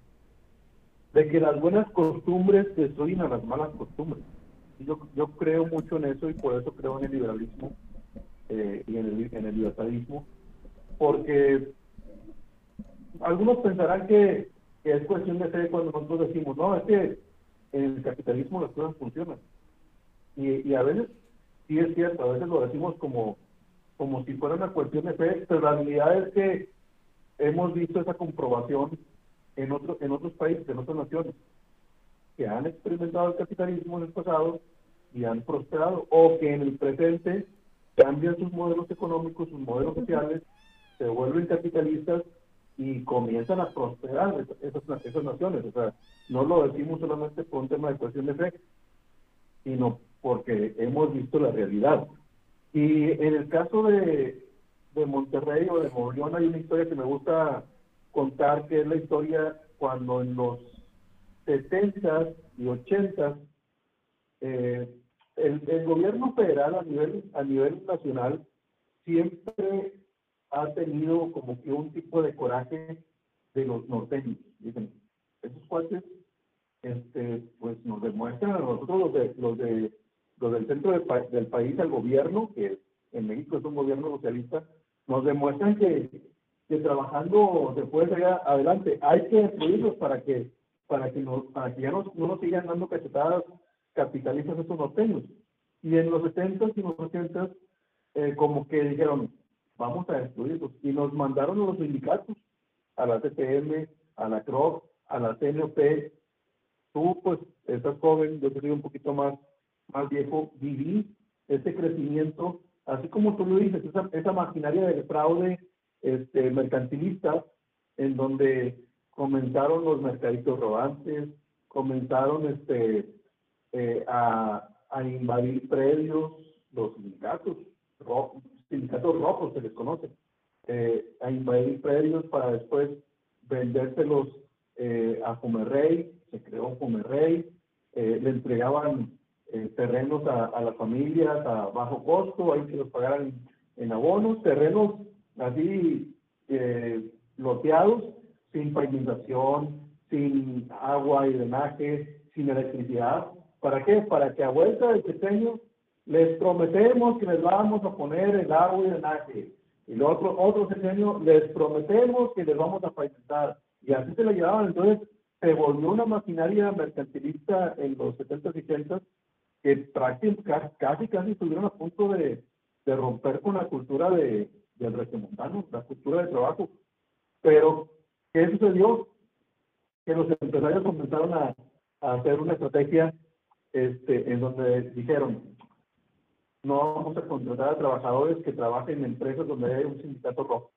[SPEAKER 2] de que las buenas costumbres destruyen a las malas costumbres. Yo, yo creo mucho en eso y por eso creo en el liberalismo eh, y en el, en el libertarismo, porque algunos pensarán que es cuestión de fe cuando nosotros decimos, no, es que en el capitalismo las cosas funcionan. Y, a veces sí es cierto, a veces lo decimos como, como si fuera una cuestión de fe, pero la realidad es que hemos visto esa comprobación en, otro, en otros países, en otras naciones, que han experimentado el capitalismo en el pasado y han prosperado, o que en el presente cambian sus modelos económicos, sus modelos sociales, se vuelven capitalistas y comienzan a prosperar esas, esas naciones. O sea, no lo decimos solamente por un tema de cuestión de fe, sino porque hemos visto la realidad. Y en el caso de, de Monterrey o de Nuevo hay una historia que me gusta contar, que es la historia cuando en los 70 y 80 eh, el, el, gobierno federal a nivel, a nivel nacional siempre ha tenido como que un tipo de coraje de los norteños. Dicen, esos cuates este, pues nos demuestran a nosotros los de, los de los del centro del, del país, al gobierno, que en México es un gobierno socialista, nos demuestran que, que trabajando se puede salir adelante. Hay que destruirlos para que, para que, no, para que ya no, no nos sigan dando cachetadas capitalistas estos norteños. Y en los 70 y los 80 eh, como que dijeron, vamos a destruirlos. Y nos mandaron los sindicatos, a la CPM, a la CROC, a la CNOP. Tú, pues, estás joven, yo soy un poquito más más viejo, viví ese crecimiento, así como tú lo dices, esa, esa maquinaria del fraude este, mercantilista, en donde comenzaron los mercaditos robantes, comenzaron este, eh, a, a, invadir predios, los sindicatos, sindicatos rojos se les conoce, eh, a invadir predios para después vendérselos eh, a Fumerrey, se creó Fumerrey, eh, le entregaban eh, terrenos a, a, las familias a bajo costo, hay que los pagaran en abonos, terrenos así eh, loteados, sin pavimentación, sin agua y drenaje, sin electricidad. ¿Para qué? Para que a vuelta del pequeño les prometemos que les vamos a poner el agua y drenaje. Y el otro, otro sexenio les prometemos que les vamos a pavimentar. Y así se lo llevaban. Entonces se volvió una maquinaria mercantilista en los 70 y 80 que prácticamente casi, casi estuvieron a punto de, de romper con la cultura de, del regiomontano, la cultura de trabajo. Pero, ¿qué sucedió? Que los empresarios comenzaron a, a hacer una estrategia este, en donde dijeron, no vamos a contratar a trabajadores que trabajen en empresas donde hay un sindicato rojo.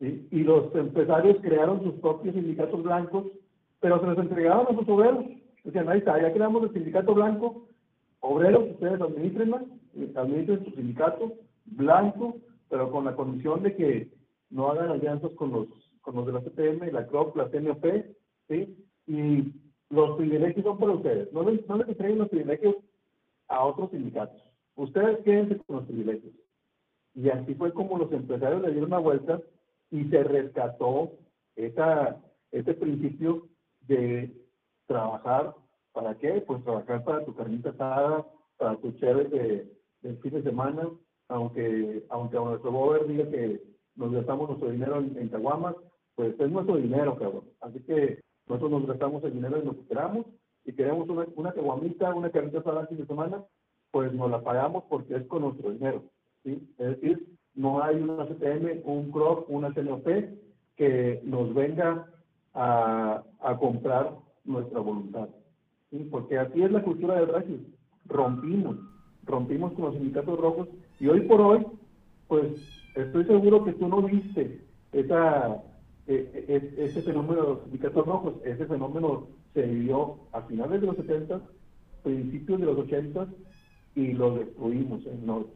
[SPEAKER 2] Y los empresarios crearon sus propios sindicatos blancos, pero se los entregaban a sus obreros. Decían, ahí está, ya creamos el sindicato blanco, obreros, ustedes administren, administren su sindicato blanco, pero con la condición de que no hagan alianzas con los, con los de la CPM, la CROP, la CNOP, ¿sí? Y los privilegios son para ustedes. No les, no les entreguen los privilegios a otros sindicatos. Ustedes quédense con los privilegios. Y así fue como los empresarios le dieron una vuelta y se rescató esa, ese principio de trabajar, ¿para qué? Pues trabajar para tu carnita asada, para tu chévere de, del fin de semana, aunque, aunque a nuestro bober diga que nos gastamos nuestro dinero en, caguamas, pues es nuestro dinero, cabrón. Así que nosotros nos gastamos el dinero en lo que queramos y queremos una, una caguamita, una carnita asada fin de semana, pues nos la pagamos porque es con nuestro dinero. ¿sí? Es decir, no hay una CTM, un CROP, una CNOP que nos venga a, a comprar nuestra voluntad. ¿sí? Porque así es la cultura del régimen. Rompimos, rompimos con los sindicatos rojos y hoy por hoy, pues estoy seguro que tú no viste esa, e, e, ese fenómeno de los sindicatos rojos. Ese fenómeno se vivió a finales de los 70, principios de los 80 y lo destruimos en norte.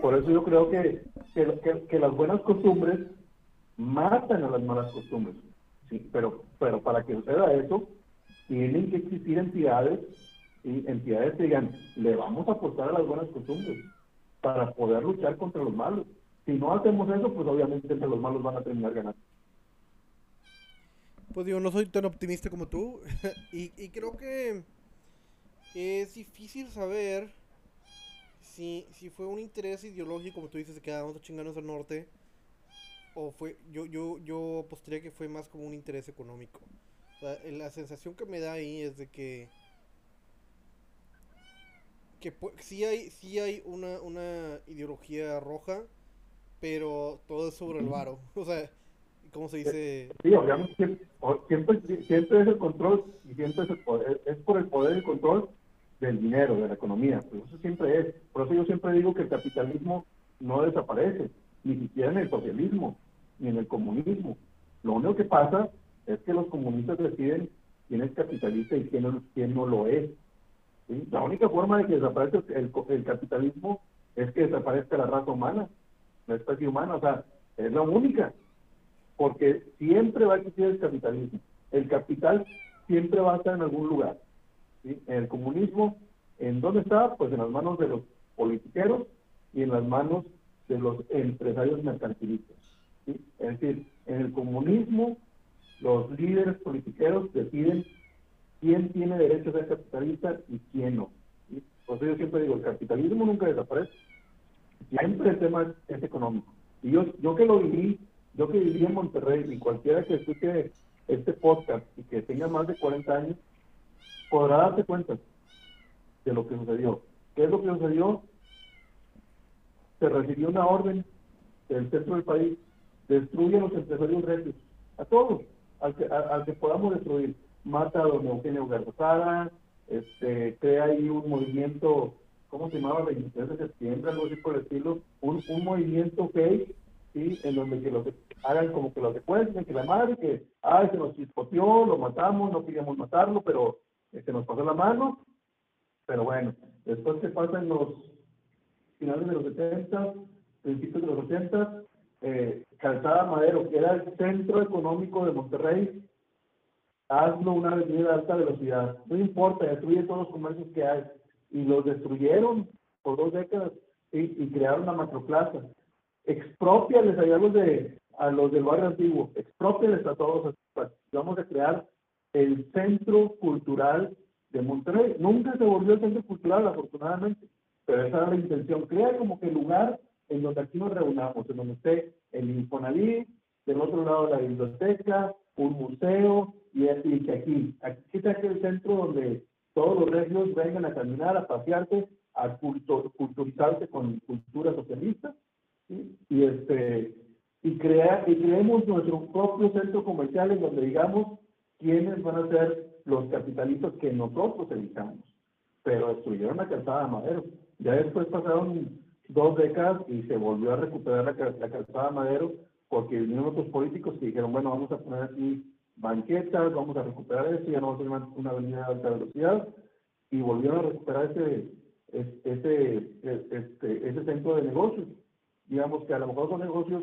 [SPEAKER 2] Por eso yo creo que, que, las buenas costumbres matan a las malas costumbres. Sí, pero, pero para que suceda eso, tienen que existir entidades, y entidades que digan, le vamos a aportar a las buenas costumbres para poder luchar contra los malos. Si no hacemos eso, pues obviamente entre los malos van a terminar ganando.
[SPEAKER 1] Pues digo, no soy tan optimista como tú. y, y creo que es difícil saber si, si fue un interés ideológico, como tú dices, de que ah, vamos a chingarnos al norte, o fue, yo, yo, yo apostaría que fue más como un interés económico. O sea, la sensación que me da ahí es de que que sí hay, sí hay una, una ideología roja, pero todo es sobre el varo. O sea, ¿cómo se dice?
[SPEAKER 2] Sí, obviamente siempre, siempre, es el control y siempre es, el poder, es por el poder y el control del dinero, de la economía. Pues eso siempre es. Por eso yo siempre digo que el capitalismo no desaparece, ni siquiera en el socialismo, ni en el comunismo. Lo único que pasa es que los comunistas deciden quién es capitalista y quién no, quién no lo es. La única forma de que desaparezca el, el, capitalismo es que desaparezca la raza humana, la especie humana. O sea, es la única. Porque siempre va a existir el capitalismo. El capital siempre va a estar en algún lugar el comunismo, ¿en dónde está? Pues en las manos de los politiqueros y en las manos de los empresarios mercantilistas. Es decir, en el comunismo los líderes politiqueros deciden quién tiene derecho a ser capitalista y quién no. Por eso yo siempre digo, el capitalismo nunca desaparece. Siempre el tema es, económico. Y yo, yo que lo viví, yo que viví en Monterrey, y cualquiera que escuche este podcast y que tenga más de 40 años, podrá darse cuenta de lo que sucedió. ¿Qué es lo que sucedió? Se recibió una orden del centro del país, destruye a los empresarios recios, a todos, al que, al que podamos destruir. Mata a don Eugenio Garzada, este, crea ahí un movimiento, ¿cómo se llamaba? 23 de septiembre, algo así por el estilo, un, un movimiento fake, ¿sí? En donde que los hagan como que lo secuestren, que la madre, que, ay, se nos chispoteó, lo matamos, no queríamos matarlo, pero que nos pasó la mano, pero bueno, después que pasan los finales de los 70, principios de los 80, eh, Calzada Madero, que era el centro económico de Monterrey, hazlo una avenida de alta velocidad. No importa, destruye todos los comercios que hay. Y los destruyeron por dos décadas y, crearon una macroplaza. Expropiales a los, de, a los del barrio antiguo, expropiales a todos. Vamos a crear el centro cultural de Monterrey. Nunca se volvió el centro cultural, afortunadamente, pero esa era la intención. Crea como que el lugar en donde aquí nos reunamos, en donde esté el Infonavit, del otro lado la biblioteca, un museo, y, así que aquí, aquí está el centro donde todos los regios vengan a caminar, a pasearse, a culturizarse con cultura socialista, y este y, crea, y creemos nuestro propio centro comercial en donde digamos quiénes van a ser los capitalistas que nosotros evitamos. Pero destruyeron la calzada de Madero. Ya después pasaron dos décadas y se volvió a recuperar la, la calzada de Madero porque vinieron otros políticos que dijeron, bueno, vamos a poner aquí banquetas, vamos a recuperar esto, ya no vamos a tener una avenida de alta velocidad, y volvieron a recuperar ese, ese, este, ese centro de negocios. Digamos que a lo mejor son negocios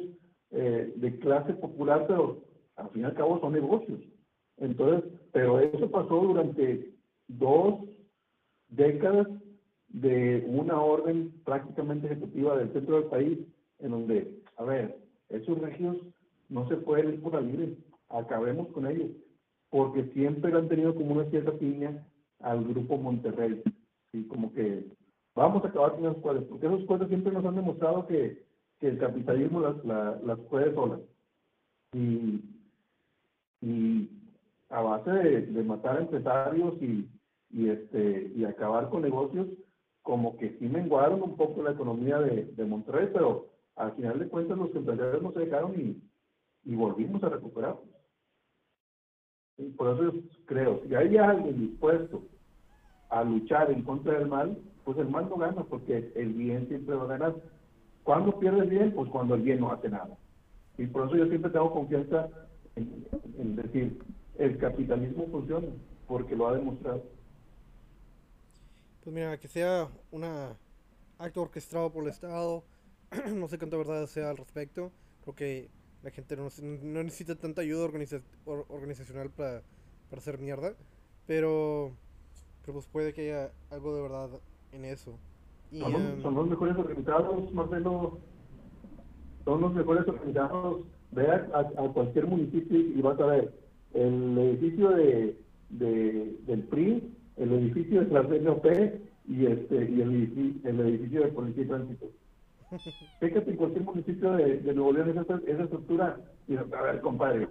[SPEAKER 2] eh, de clase popular, pero al fin y al cabo son negocios. Entonces, pero eso pasó durante dos décadas de una orden prácticamente ejecutiva del centro del país, en donde, a ver, esos regios no se pueden ir por la libre, acabemos con ellos, porque siempre han tenido como una cierta piña al grupo Monterrey, y como que vamos a acabar con las cuadras, porque esos cuadros siempre nos han demostrado que, que el capitalismo las, las puede solas. Y, y a base de, matar empresarios y, y, este, y acabar con negocios, como que sí menguaron un poco la economía de, de Monterrey, pero al final de cuentas los empresarios no se dejaron y, y volvimos a recuperar. Y por eso creo, si hay alguien dispuesto a luchar en contra del mal, pues el mal no gana, porque el bien siempre va a ganar. ¿Cuándo pierde el bien? Pues cuando el bien no hace nada. Y por eso yo siempre tengo confianza en, decir, el capitalismo funciona, porque lo ha demostrado.
[SPEAKER 1] Pues mira, que sea un acto orquestado por el Estado, no sé cuánta verdad sea al respecto. Creo que la gente no, necesita tanta ayuda organizacional para, para hacer mierda. Pero, pero pues puede que haya algo de verdad en eso.
[SPEAKER 2] Em, son, los mejores organizados, Marcelo. Son los mejores organizados. Ve a, cualquier municipio y vas a ver el edificio de, del PRI, el edificio de la CNOP y, este, y el, edificio, el edificio de Policía y Tránsito. Fíjate en cualquier municipio de, Nuevo León esa, esa estructura. Y a ver, compadre,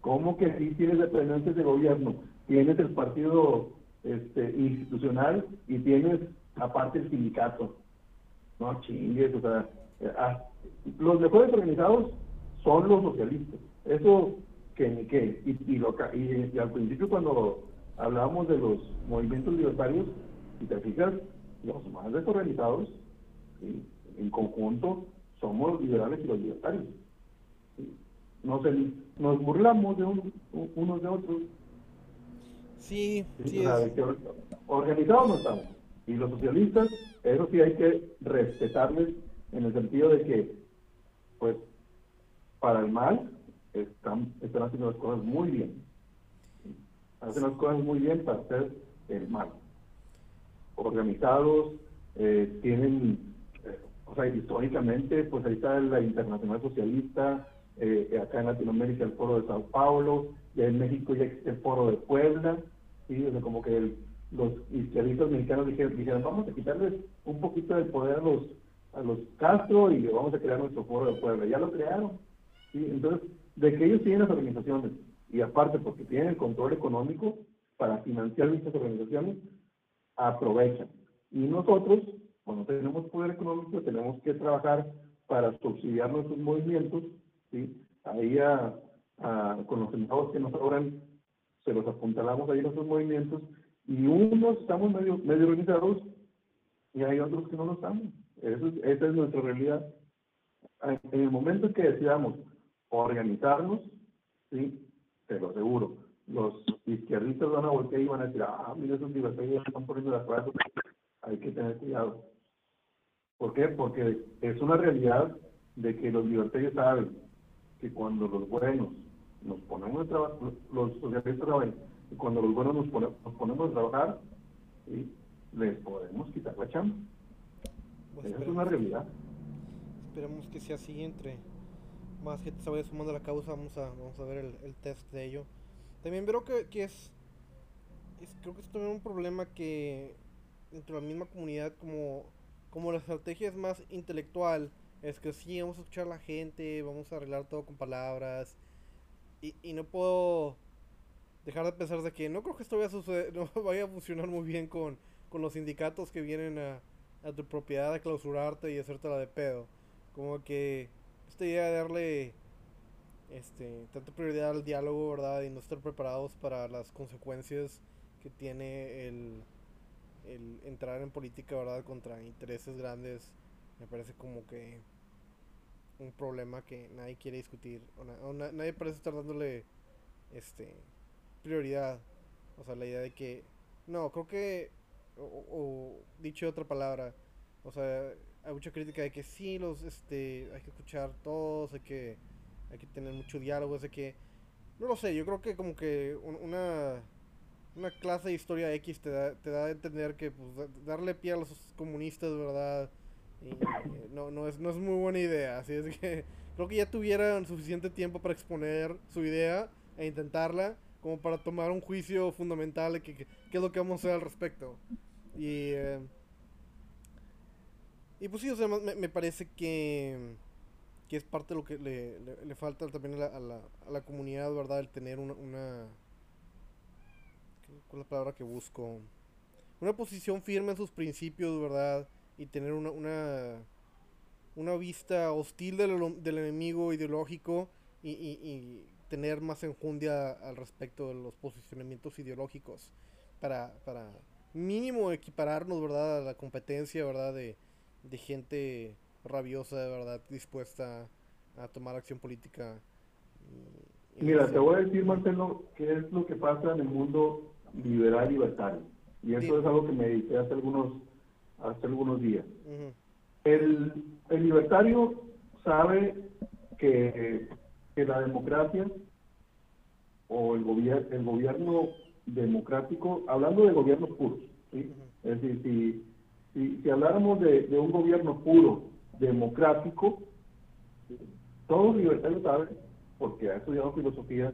[SPEAKER 2] ¿cómo que sí tienes dependencias de gobierno? Tienes el partido este, institucional y tienes aparte el sindicato. No chingues, o sea, eh, ah, los mejores organizados son los socialistas. Eso que ni qué. Y, y, al principio cuando hablábamos de los movimientos libertarios, si te fijas, los más desorganizados, en conjunto, somos los liberales y los libertarios. Nos, nos burlamos de unos de otros.
[SPEAKER 1] Sí, sí.
[SPEAKER 2] organizados no estamos. Y los socialistas, eso sí hay que respetarles en el sentido de que, pues, para el mal, están, están haciendo las cosas muy bien. Hacen las cosas muy bien para hacer el mal. Organizados, eh, tienen, eh, o sea, históricamente, pues ahí está la Internacional Socialista, eh, acá en Latinoamérica el Foro de Sao Paulo, y en México ya existe el Foro de Puebla, ¿sí? o como que el, los izquierdistas mexicanos dijeron, vamos a quitarles un poquito de poder a los, a los Castro y vamos a crear nuestro foro de Puebla. Ya lo crearon. Entonces, de que ellos tienen las organizaciones y aparte porque tienen el control económico para financiar dichas organizaciones, aprovechan. Y nosotros, cuando tenemos poder económico, tenemos que trabajar para subsidiar nuestros movimientos, ¿sí? Ahí a, con los centavos que nos sobran, se los apuntalamos ahí a nuestros movimientos y unos estamos medio, medio organizados y hay otros que no lo estamos. Eso esa es nuestra realidad. En el momento en que decidamos organizarnos, sí, te lo aseguro, los izquierdistas van a voltear y van a decir, ah, mira, esos libertarios están poniendo las cosas, hay que tener cuidado. ¿Por qué? Porque es una realidad de que los libertarios saben que cuando los buenos nos ponemos a trabajar, los socialistas saben y cuando los buenos nos, ponemos a trabajar, les podemos quitar la chamba. Pues Esa es una realidad.
[SPEAKER 1] Esperemos que sea así entre más gente se vaya sumando a la causa. Vamos a, vamos a ver el, test de ello. También veo que, que es, Creo que es también un problema que dentro de la misma comunidad, como, como la estrategia es más intelectual, es que sí, vamos a escuchar a la gente, vamos a arreglar todo con palabras. Y, y no puedo dejar de pensar de que no creo que esto vaya a, suceder, no vaya a funcionar muy bien con, con los sindicatos que vienen a, a, tu propiedad a clausurarte y hacerte la de pedo. Como que esta idea de darle este, tanta prioridad al diálogo, ¿verdad? Y no estar preparados para las consecuencias que tiene el, el entrar en política, ¿verdad? Contra intereses grandes, me parece como que un problema que nadie quiere discutir. O, nadie parece estar dándole este prioridad. O sea, la idea de que. No, creo que. O, dicho otra palabra. O sea, hay mucha crítica de que sí, los. este Hay que escuchar todos, hay que. Hay que tener mucho diálogo, de que. No lo sé, yo creo que como que una. Una clase de historia X te da, te da a entender que pues, darle pie a los comunistas, ¿verdad? Y, no, no, es, no es muy buena idea. Así es que creo que ya tuvieran suficiente tiempo para exponer su idea e intentarla como para tomar un juicio fundamental de qué es lo que vamos a hacer al respecto. Y, eh, y pues sí, o sea, me, me parece que, que es parte de lo que le, le, falta también a la, a, la, a la, comunidad, ¿verdad? El tener una, una ¿cuál es la palabra que busco? Una posición firme en sus principios, ¿verdad? Y tener una, una, una vista hostil del, del enemigo ideológico y, y, tener más enjundia al respecto de los posicionamientos ideológicos para, para mínimo equipararnos, ¿verdad? A la competencia, ¿verdad? De, de gente rabiosa, de verdad, dispuesta a tomar acción política.
[SPEAKER 2] Mira, te voy a decir, Marcelo, qué es lo que pasa en el mundo liberal libertario. Y eso es algo que me dediqué hace algunos, hace algunos días. el, el, libertario sabe que, que la democracia o el, gobierno el gobierno democrático, hablando de gobiernos puros, ¿sí? es decir, si, si, si habláramos de, de, un gobierno puro, democrático, todos los libertarios saben, porque ha estudiado filosofía,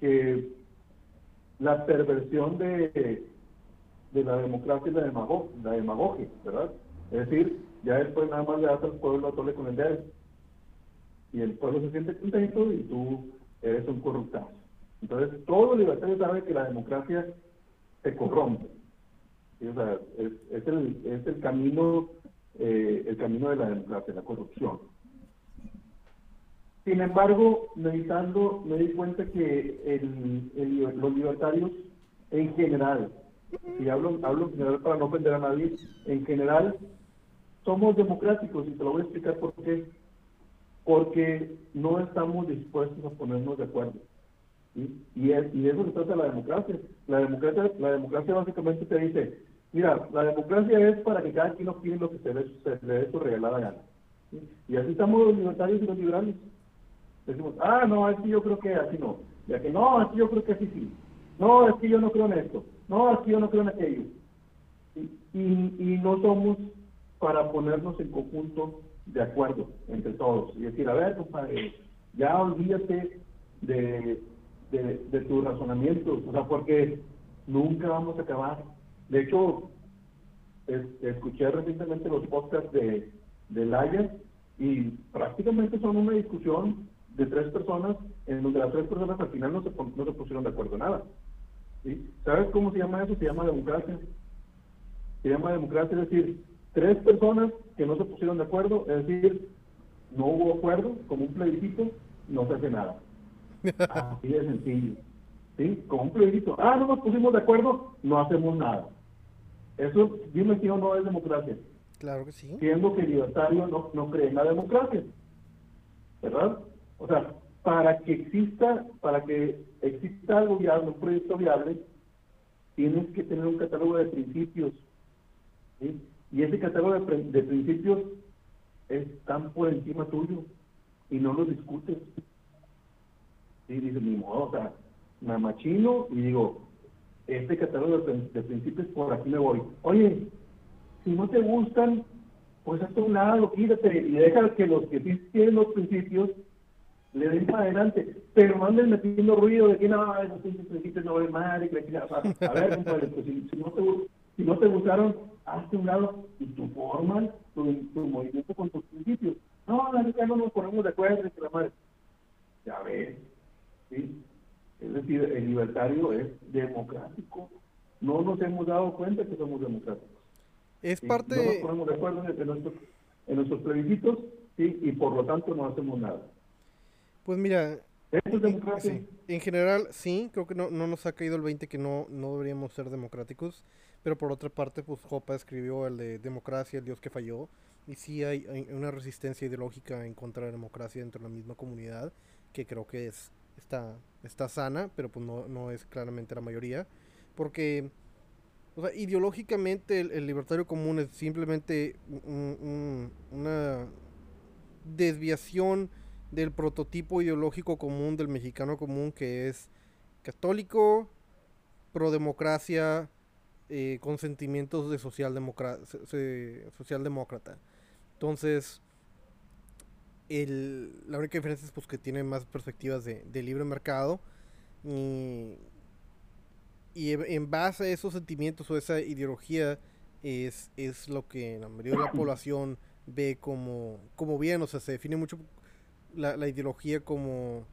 [SPEAKER 2] que la perversión de, de la democracia es la, demago, la demagogia, ¿verdad? Es decir, ya después nada más le das al pueblo a tole con el dedo. Y el pueblo se siente contento y tú eres un corruptazo. Entonces, todos los libertarios saben que la democracia se corrompe. O sea, es, es, el, es el camino eh, el camino de la democracia, la corrupción. Sin embargo, meditando, me di cuenta que el, los libertarios, en general, y hablo, hablo en general para no ofender a nadie, en general somos democráticos y te lo voy a explicar por qué. Porque no estamos dispuestos a ponernos de acuerdo. Y, es, y de eso se trata la democracia. La democracia, la democracia básicamente te dice, mira, la democracia es para que cada quien opine lo que se le, se le dé su regalada gana. Y así estamos los libertarios y los liberales. Decimos, ah, no, es que yo creo que así no. Ya que no, es que yo creo que así sí. No, es yo no creo en esto. No, es yo no creo en aquello. Y, no somos para ponernos en conjunto de acuerdo entre todos. Y decir, a ver, compadre, ya olvídate de, de, de. O sea, porque nunca vamos a acabar. De hecho, escuché recientemente los podcasts de, de Laia y prácticamente son una discusión de tres personas en donde las tres personas al final no se, no se pusieron de acuerdo en nada. ¿Sabes cómo se llama eso? Se llama democracia. Se llama democracia, es decir, tres personas que no se pusieron de acuerdo, es decir, no hubo acuerdo, como un plebiscito, no se hace nada. Así de sencillo. ¿Sí? Como un plebiscito. Ah, no nos pusimos de acuerdo, no hacemos nada. Eso, dime si no es democracia.
[SPEAKER 1] Claro que sí.
[SPEAKER 2] Siendo que el libertario no, no cree en la democracia. ¿Verdad? O sea, para que exista, para que exista algo viable, un proyecto viable, tienes que tener un catálogo de principios. Y ese catálogo de, de principios están por encima tuyo y no los discutes. Y dices, ni modo, o sea, me machino y digo, este catálogo de, principios, por aquí me voy. Oye, si no te gustan, pues hazte un lado, quítate y deja que los que tienen los principios le den para adelante. Pero anden metiendo ruido de que no, esos principios no ven mal. Y que, a ver, pues si, no te, si no te gustaron, hazte un lado y tu forma, tu, movimiento con tus principios. No, la no nos ponemos de acuerdo, que la madre. Ya ves, ¿sí? Es decir, el libertario es democrático. No nos hemos dado cuenta que somos democráticos.
[SPEAKER 1] Es parte...
[SPEAKER 2] No nos ponemos de acuerdo en, nuestros, en nuestros plebiscitos ¿sí? y por lo tanto no hacemos nada.
[SPEAKER 1] Pues mira,
[SPEAKER 2] ¿Esto es democracia?
[SPEAKER 1] en general sí, creo que no, no nos ha caído el 20 que no, no deberíamos ser democráticos, pero por otra parte, pues Hoppe escribió el de democracia, el Dios que falló, y sí hay, hay, una resistencia ideológica en contra de la democracia dentro de la misma comunidad, que creo que es está, está sana, pero pues no, no es claramente la mayoría. Porque, o sea, ideológicamente el, libertario común es simplemente una desviación del prototipo ideológico común del mexicano común que es católico, pro democracia, eh, con sentimientos de socialdemócrata. Entonces, el, la única diferencia es pues, que tiene más perspectivas de, libre mercado y, en base a esos sentimientos o esa ideología es, es lo que la mayoría de la población ve como, como bien, o sea, se define mucho la, la ideología como,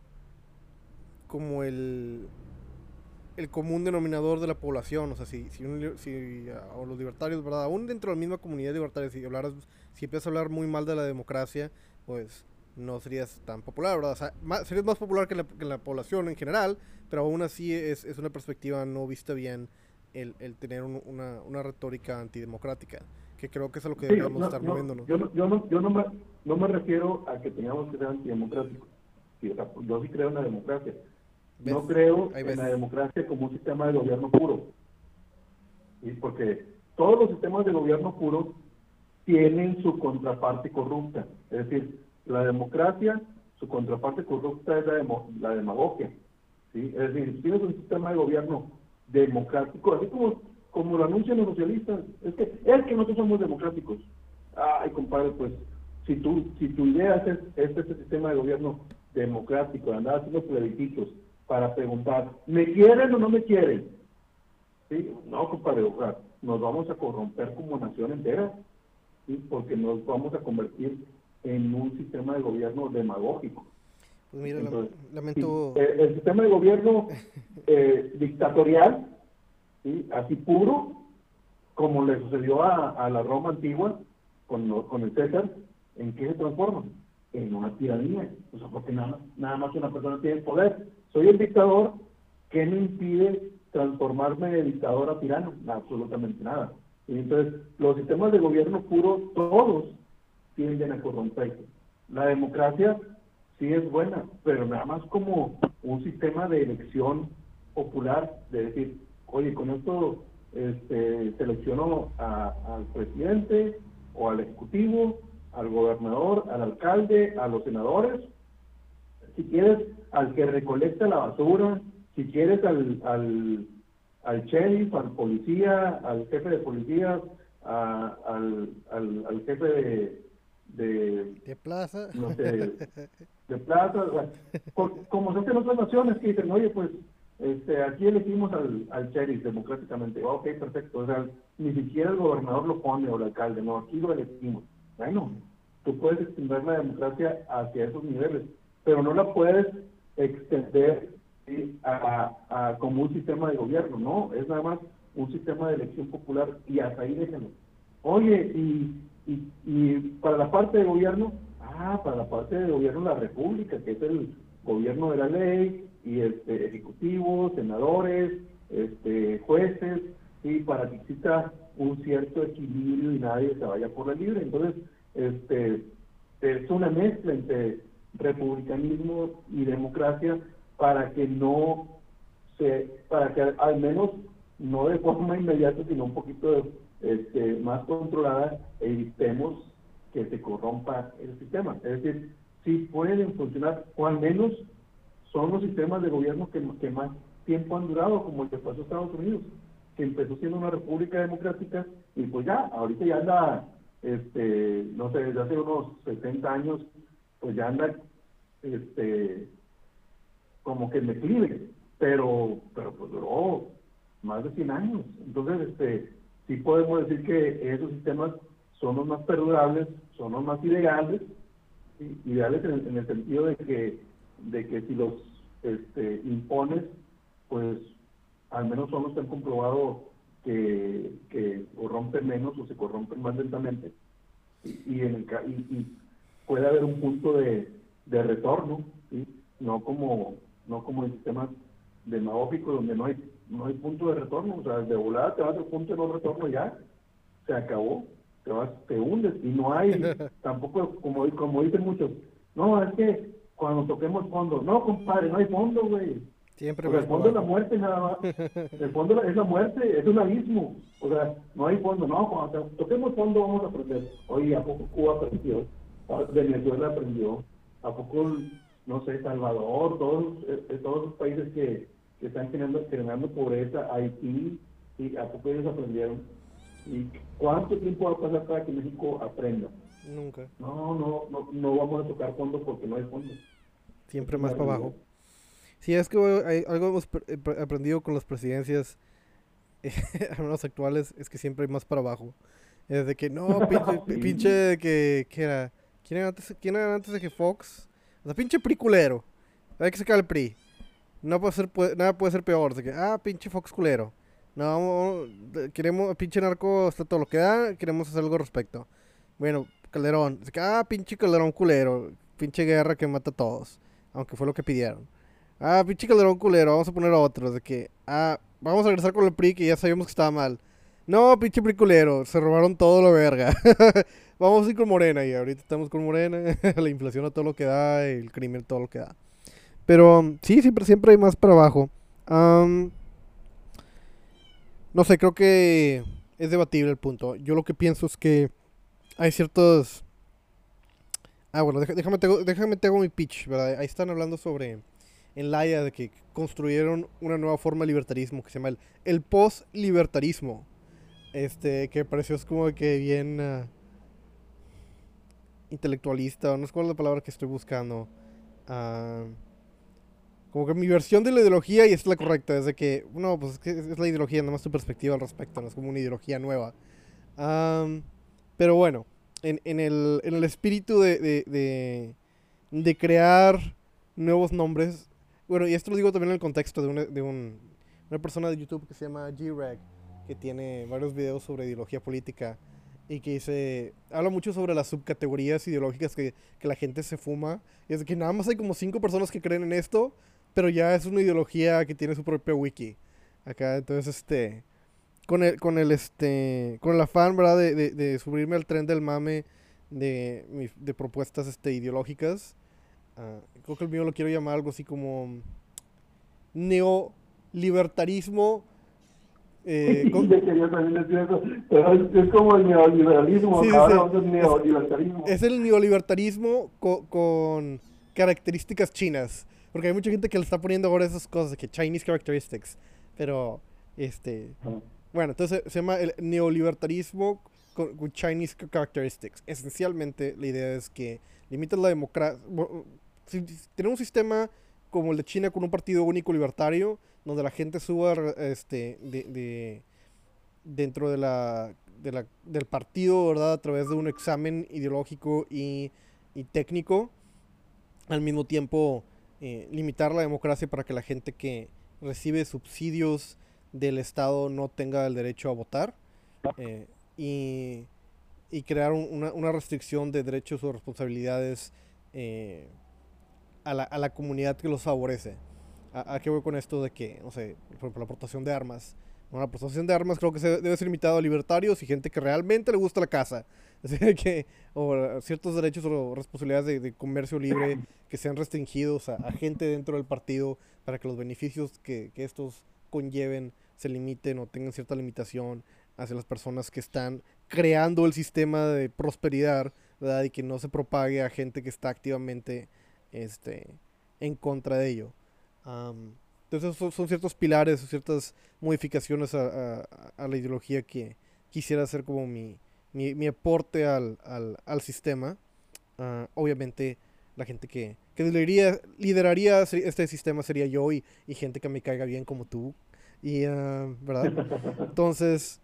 [SPEAKER 1] como el, el común denominador de la población. O sea, si, si, si o los libertarios, ¿verdad? Aún dentro de la misma comunidad libertaria, si, hablaras, si empiezas a hablar muy mal de la democracia, pues no serías tan popular, ¿verdad? O sea, serías más popular que la, que la, población en general, pero aún así es, es una perspectiva no vista bien el, el tener una, una, retórica antidemocrática, que creo que es a lo que deberíamos estar moviéndonos.
[SPEAKER 2] Yo, yo, no, yo no, me, no me refiero a que tengamos que ser antidemocráticos. yo sí creo en la democracia. No creo en la democracia como un sistema de gobierno puro. Porque todos los sistemas de gobierno puro tienen su contraparte corrupta. Es decir, la democracia, su contraparte corrupta es la, la demagogia. ¿sí? Es decir, si tienes un sistema de gobierno democrático, así como, como lo anuncian los socialistas, es que, es que nosotros somos democráticos. Ay, compadre, pues, si, tú, si tu idea es, este sistema de gobierno democrático, de andar haciendo plebiscitos para preguntar, ¿me quieren o no me quieren? ¿Sí? No, compadre, nos vamos a corromper como nación entera, ¿sí? porque nos vamos a convertir en un sistema de gobierno demagógico.
[SPEAKER 1] Pues mira, lamento...
[SPEAKER 2] el, sistema de gobierno eh, dictatorial, así puro, como le sucedió a, la Roma antigua con, con el César, ¿en qué se transforma? En una tiranía. O sea, porque nada, nada más una persona tiene poder. Soy el dictador, ¿qué me impide transformarme de dictador a tirano? Absolutamente nada. Y entonces, los sistemas de gobierno puro, todos tienden a corromperse. La democracia sí es buena, pero nada más como un sistema de elección popular, de decir, oye, con esto este, selecciono al presidente o al ejecutivo, al gobernador, al alcalde, a los senadores, si quieres al que recolecta la basura, si quieres al, al, al sheriff, al policía, al jefe de policía, al, al, al jefe de,
[SPEAKER 1] de,
[SPEAKER 2] plaza. No sé, de plaza, como se hace en otras naciones que dicen, oye, pues este, aquí elegimos al, al sheriff democráticamente. ok, perfecto. O sea, ni siquiera el gobernador lo pone o el alcalde, no, aquí lo elegimos. Bueno, tú puedes extender la democracia hacia esos niveles, pero no la puedes extender a, como un sistema de gobierno, no, es nada más un sistema de elección popular y hasta ahí déjenlo. Oye, y y, y para la parte de gobierno, ah, para la parte de gobierno la República, que es el gobierno de la ley, y este, ejecutivos, senadores, este, jueces, y para que exista un cierto equilibrio y nadie se vaya por la libre. Entonces, este, es una mezcla entre republicanismo y democracia para que no se, para que al menos no de forma inmediata, sino un poquito este, más controlada, evitemos que se corrompa el sistema. Es decir, si pueden funcionar, o al menos son los sistemas de gobierno que, más tiempo han durado, como el que pasó a Estados Unidos, que empezó siendo una república democrática y pues ya, ahorita ya anda, este, no sé, desde hace unos 60 años, pues ya anda, este, como que en declive, pero, pero pues duró más de 100 años. Entonces, este, sí podemos decir que esos sistemas son los más perdurables, son los más ideales, ideales en, el sentido de que, de que si los este, impones, pues al menos son los que han comprobado que, que corrompen menos o se corrompen más lentamente. Y, en el, y, puede haber un punto de, de retorno, ¿sí? no como no como en sistemas demagógicos donde no hay no hay punto de retorno, o sea, de volada te vas a otro punto de no retorno ya, se acabó, te vas, te hundes y no hay, tampoco, como, como dicen muchos, no, es que cuando toquemos fondo, no, compadre, no hay fondo, güey.
[SPEAKER 1] Siempre
[SPEAKER 2] el fondo es la muerte nada más. El fondo es la muerte, es un abismo. O sea, no hay fondo. No, cuando toquemos fondo vamos a aprender. Oye, ¿a poco Cuba aprendió? Venezuela aprendió. ¿A poco, no sé, Salvador? Todos, eh, todos los países que, que están generando, generando pobreza, Haití, y a poco ellos aprendieron. ¿Y cuánto tiempo va a pasar para que México aprenda?
[SPEAKER 1] Nunca.
[SPEAKER 2] No, no, no, no vamos a tocar fondo porque no hay fondo.
[SPEAKER 1] Siempre más para abajo. Sí, es que hay, algo hemos eh, aprendido con las presidencias, al menos actuales, es que siempre hay más para abajo. Es de que, no, pinche, pinche que, que era, ¿quién era, antes, ¿quién antes de que Fox? O sea, pinche PRI culero. Hay que sacar el PRI. No puede ser, nada puede ser peor. De que, ah, pinche Fox culero. No, queremos, pinche narco está todo lo que da, queremos hacer algo al respecto. Bueno, Calderón. Ah, pinche Calderón culero. Pinche guerra que mata a todos. Aunque fue lo que pidieron. Ah, pinche Calderón culero, vamos a poner a otros. De que, ah, vamos a regresar con el PRI que ya sabíamos que estaba mal. No, pinche PRI culero, se robaron todo lo verga. vamos a ir con Morena y ahorita estamos con Morena. la inflación a todo lo que da, el crimen todo lo que da. Pero sí, siempre, siempre hay más para abajo. no sé, creo que es debatible el punto. Yo lo que pienso es que hay ciertos... Ah, bueno, déjame, déjame te hago mi pitch, ¿verdad? Ahí están hablando sobre en Laia de que construyeron una nueva forma de libertarismo que se llama el, post-libertarismo. Este, que pareció es como que bien uh, intelectualista, no sé cuál es la palabra que estoy buscando. Uh, como que mi versión de la ideología, y es la correcta, es de que, no, pues es, que es la ideología, nada más tu perspectiva al respecto, no es como una ideología nueva. Um, pero bueno, en, en, el, en el espíritu de, de, de, de crear nuevos nombres, bueno, y esto lo digo también en el contexto de, una, de un, una persona de YouTube que se llama G-Reg, que tiene varios videos sobre ideología política y que dice, habla mucho sobre las subcategorías ideológicas que, que, la gente se fuma. Y es que nada más hay como cinco personas que creen en esto, pero ya es una ideología que tiene su propio wiki. Acá, entonces, este, con el, con el, este, con el afán, ¿verdad? De, de, subirme al tren del mame de, de propuestas, este, ideológicas Ah, creo que el mío lo quiero llamar algo así como neolibertarismo.
[SPEAKER 2] Eh, es como el neoliberalismo.
[SPEAKER 1] es, el neolibertarismo con, características chinas. Porque hay mucha gente que le está poniendo ahora esas cosas, de que Chinese characteristics. Pero, este. Bueno, entonces se llama el neolibertarismo con, con Chinese characteristics. Esencialmente, la idea es que limitas la democracia si, tener un sistema como el de China con un partido único libertario, donde la gente suba este, de, dentro de la, del partido, ¿verdad? A través de un examen ideológico y, técnico, al mismo tiempo eh, limitar la democracia para que la gente que recibe subsidios del Estado no tenga el derecho a votar eh, y, crear una, restricción de derechos o responsabilidades eh, a la, a la comunidad que los favorece. ¿A, qué voy con esto de que, no sé, por ejemplo, la aportación de armas? Bueno, la aportación de armas creo que se debe ser limitado a libertarios y gente que realmente le gusta la casa. Así que, o ciertos derechos o responsabilidades de, comercio libre que sean restringidos a, gente dentro del partido para que los beneficios que, que estos conlleven se limiten o tengan cierta limitación hacia las personas que están creando el sistema de prosperidad, ¿verdad? Y que no se propague a gente que está activamente este, en contra de ello. Entonces son, ciertos pilares ciertas modificaciones a, la ideología que quisiera hacer como mi, mi, aporte al, al, sistema. Ah, obviamente la gente que, que lideraría, lideraría, este sistema sería yo y, gente que me caiga bien como tú. Y, ah, ¿verdad? Entonces,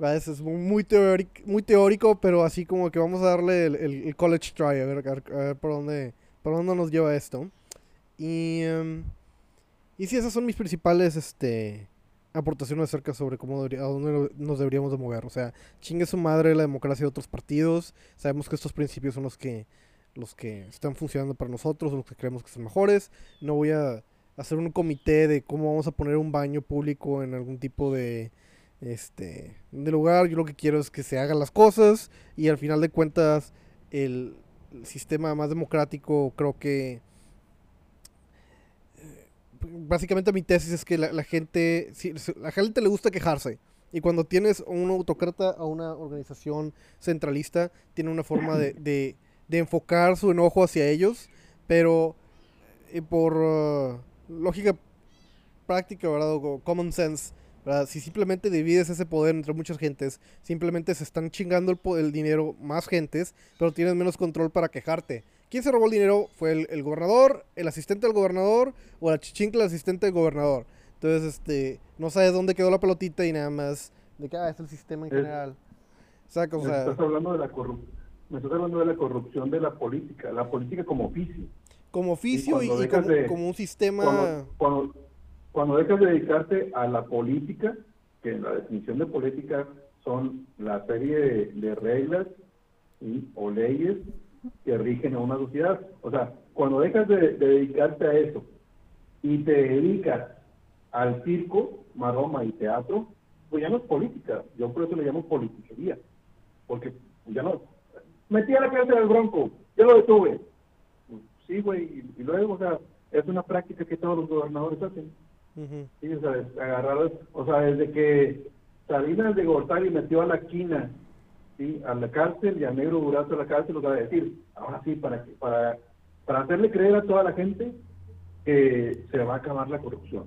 [SPEAKER 1] es muy, teórico, muy teórico, pero así como que vamos a darle el, college try, a ver, a ver por dónde ¿Para dónde nos lleva esto? Y, um, y sí, esas son mis principales este, aportaciones acerca sobre cómo a dónde nos deberíamos de mover. O sea, chingue su madre la democracia de otros partidos. Sabemos que estos principios son los que, los que están funcionando para nosotros, los que creemos que son mejores. No voy a hacer un comité de cómo vamos a poner un baño público en algún tipo de este de lugar. Yo lo que quiero es que se hagan las cosas y al final de cuentas el, sistema más democrático, creo que básicamente mi tesis es que la, gente, la gente le gusta quejarse. Y cuando tienes un autócrata a una organización centralista, tiene una forma de, de, enfocar su enojo hacia ellos, pero eh, por uh, lógica práctica, ¿verdad? O common sense, si simplemente divides ese poder entre muchas gentes, simplemente se están chingando el, el dinero más gentes, pero tienes menos control para quejarte. ¿Quién se robó el dinero? ¿Fue el, gobernador, el asistente del gobernador o la chichincla, el asistente del gobernador? Entonces, este, no sabes dónde quedó la pelotita y nada más de que ah, es el sistema en general.
[SPEAKER 2] O sea, o sea, estás hablando de la me estás hablando de la corrupción de la política, la política como oficio.
[SPEAKER 1] como oficio y, y
[SPEAKER 2] dejas
[SPEAKER 1] como,
[SPEAKER 2] de-
[SPEAKER 1] como un sistema...
[SPEAKER 2] Cuando, cuando, cuando dejas de dedicarte a la política, que la definición de política son la serie de, de reglas ¿sí? o leyes que rigen a una sociedad. O sea, cuando dejas de, de dedicarte a eso y te dedicas al circo, maroma y teatro, pues ya no es política. Yo por eso le llamo politiquería. Porque ya no. Metí a la cárcel al bronco, yo lo detuve. Sí, güey, y, y luego, o sea, es una práctica que todos los gobernadores hacen.
[SPEAKER 1] Ujú.
[SPEAKER 2] Sí, o sea, agarrar, o sea, desde que Salinas de Gortari metió a la quina, sí, a la cárcel y a Negro Durazo a la cárcel, o sea, decir, ahora sí, para, para, para hacerle creer a toda la gente que se va a acabar la corrupción.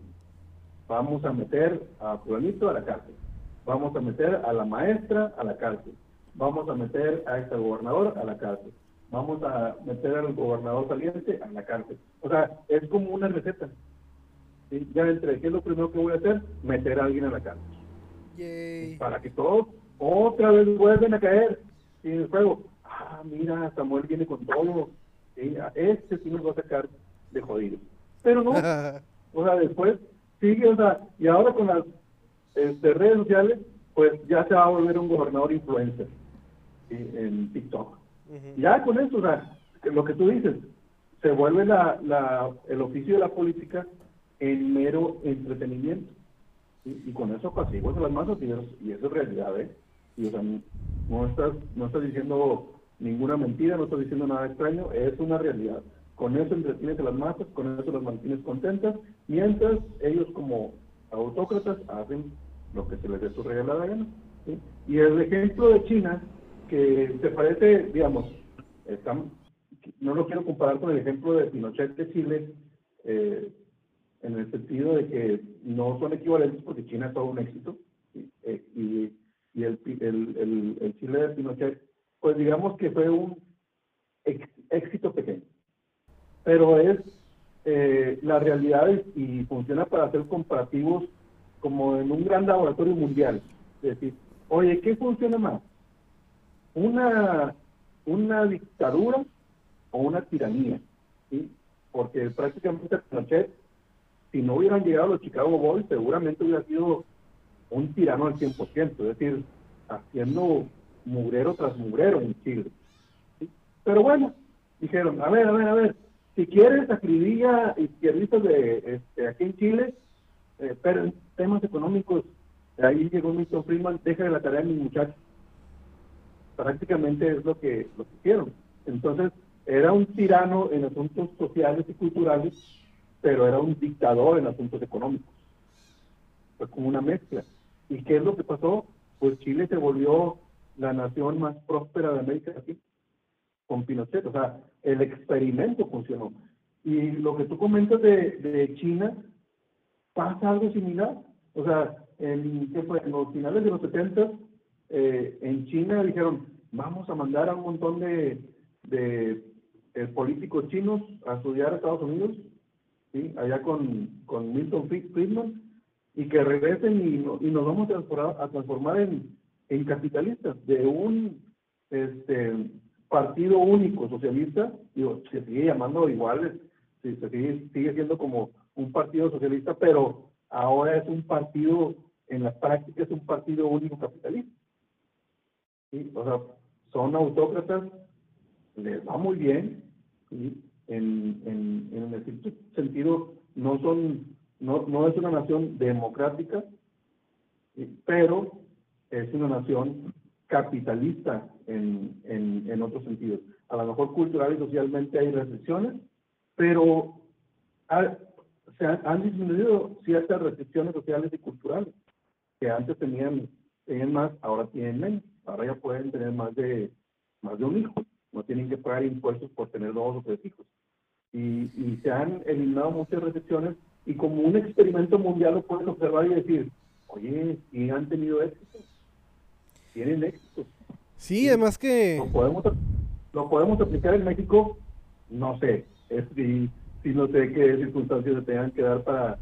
[SPEAKER 2] Vamos a meter a fulanito a la cárcel, vamos a meter a la maestra a la cárcel, vamos a meter a este gobernador a la cárcel, vamos a meter al gobernador saliente a la cárcel. O sea, es como una receta. ¿sí? Ya entre, ¿qué es lo primero que voy a hacer? Meter a alguien a la cárcel.
[SPEAKER 1] Yay.
[SPEAKER 2] Para que todos otra vez vuelven a caer en el juego. Ah, mira, Samuel viene con todo. ¿sí? A Este sí nos va a sacar de jodidos. Pero no, o sea, después sigue, o sea, y ahora con las este, redes sociales, pues ya se va a volver un gobernador influencer ¿sí? en TikTok. Ya con eso, o sea, lo que tú dices, se vuelve la, la, el oficio de la política en mero entretenimiento. Y con eso apaciguas a las masas y, es- y eso es realidad, ¿eh? Y, o sea, no- estás, no estás diciendo ninguna mentira, no estás diciendo nada extraño, es una realidad. Con eso entretienes a las masas, con eso las mantienes contentas, mientras ellos como autócratas hacen lo que se les dé su regalada gana. Y el ejemplo de China, que te parece, digamos, están- no lo quiero comparar con el ejemplo de Pinochet de Chile, eh, en el sentido de que no son equivalentes porque China es todo un éxito. Eh, y, y el, el, el, el Chile de Pinochet, pues digamos que fue un éxito pequeño. Pero es eh, la realidad es- y funciona para hacer comparativos como en un gran laboratorio mundial. Es decir, oye, ¿qué funciona más? ¿Una, una dictadura o una tiranía? ¿sí? Porque prácticamente Pinochet, si no hubieran llegado los Chicago Boys, seguramente hubiera sido un tirano al 100%, es decir, haciendo mugrero tras mugrero en Chile. Pero bueno, dijeron, a ver, a ver, a ver, si quieres acribilla izquierdistas de este, aquí en Chile, eh, pero en temas económicos, ahí llegó Milton Friedman, deja la tarea a mis muchachos. Prácticamente es lo que, lo que hicieron. Entonces, era un tirano en asuntos sociales y culturales, pero era un dictador en asuntos económicos. Fue como una mezcla. ¿Y qué es lo que pasó? Pues Chile se volvió la nación más próspera de América Latina con Pinochet. O sea, el experimento funcionó. Y lo que tú comentas de, de China, pasa algo similar. O sea, en, ¿qué fue? en los finales de los 70, eh, en China dijeron, vamos a mandar a un montón de, de eh, políticos chinos a estudiar a Estados Unidos, ¿sí? allá con, con Milton Fried- Friedman, y que regresen y, y nos vamos a transformar, a transformar en, en capitalistas, de un este, partido único socialista, digo, se sigue llamando igual, se sigue, sigue siendo como un partido socialista, pero ahora es un partido, en la práctica es un partido único capitalista. ¿sí? O sea, son autócratas, les va muy bien, ¿sí? en, en, en el sentido, no son, no, no es una nación democrática, pero es una nación capitalista en, en, otros sentidos. A lo mejor cultural y socialmente hay restricciones, pero se han, han disminuido ciertas restricciones sociales y culturales que antes tenían, tenían más, ahora tienen menos. Ahora ya pueden tener más de, más de un hijo. No tienen que pagar impuestos por tener dos o tres hijos. Y, y se han eliminado muchas restricciones y como un experimento mundial lo pueden observar y decir, oye, y han tenido éxito. Tienen éxito.
[SPEAKER 1] Sí, además que...
[SPEAKER 2] ¿Lo podemos, lo podemos aplicar en México? No sé. Es, si, si no sé qué circunstancias se tengan que dar para,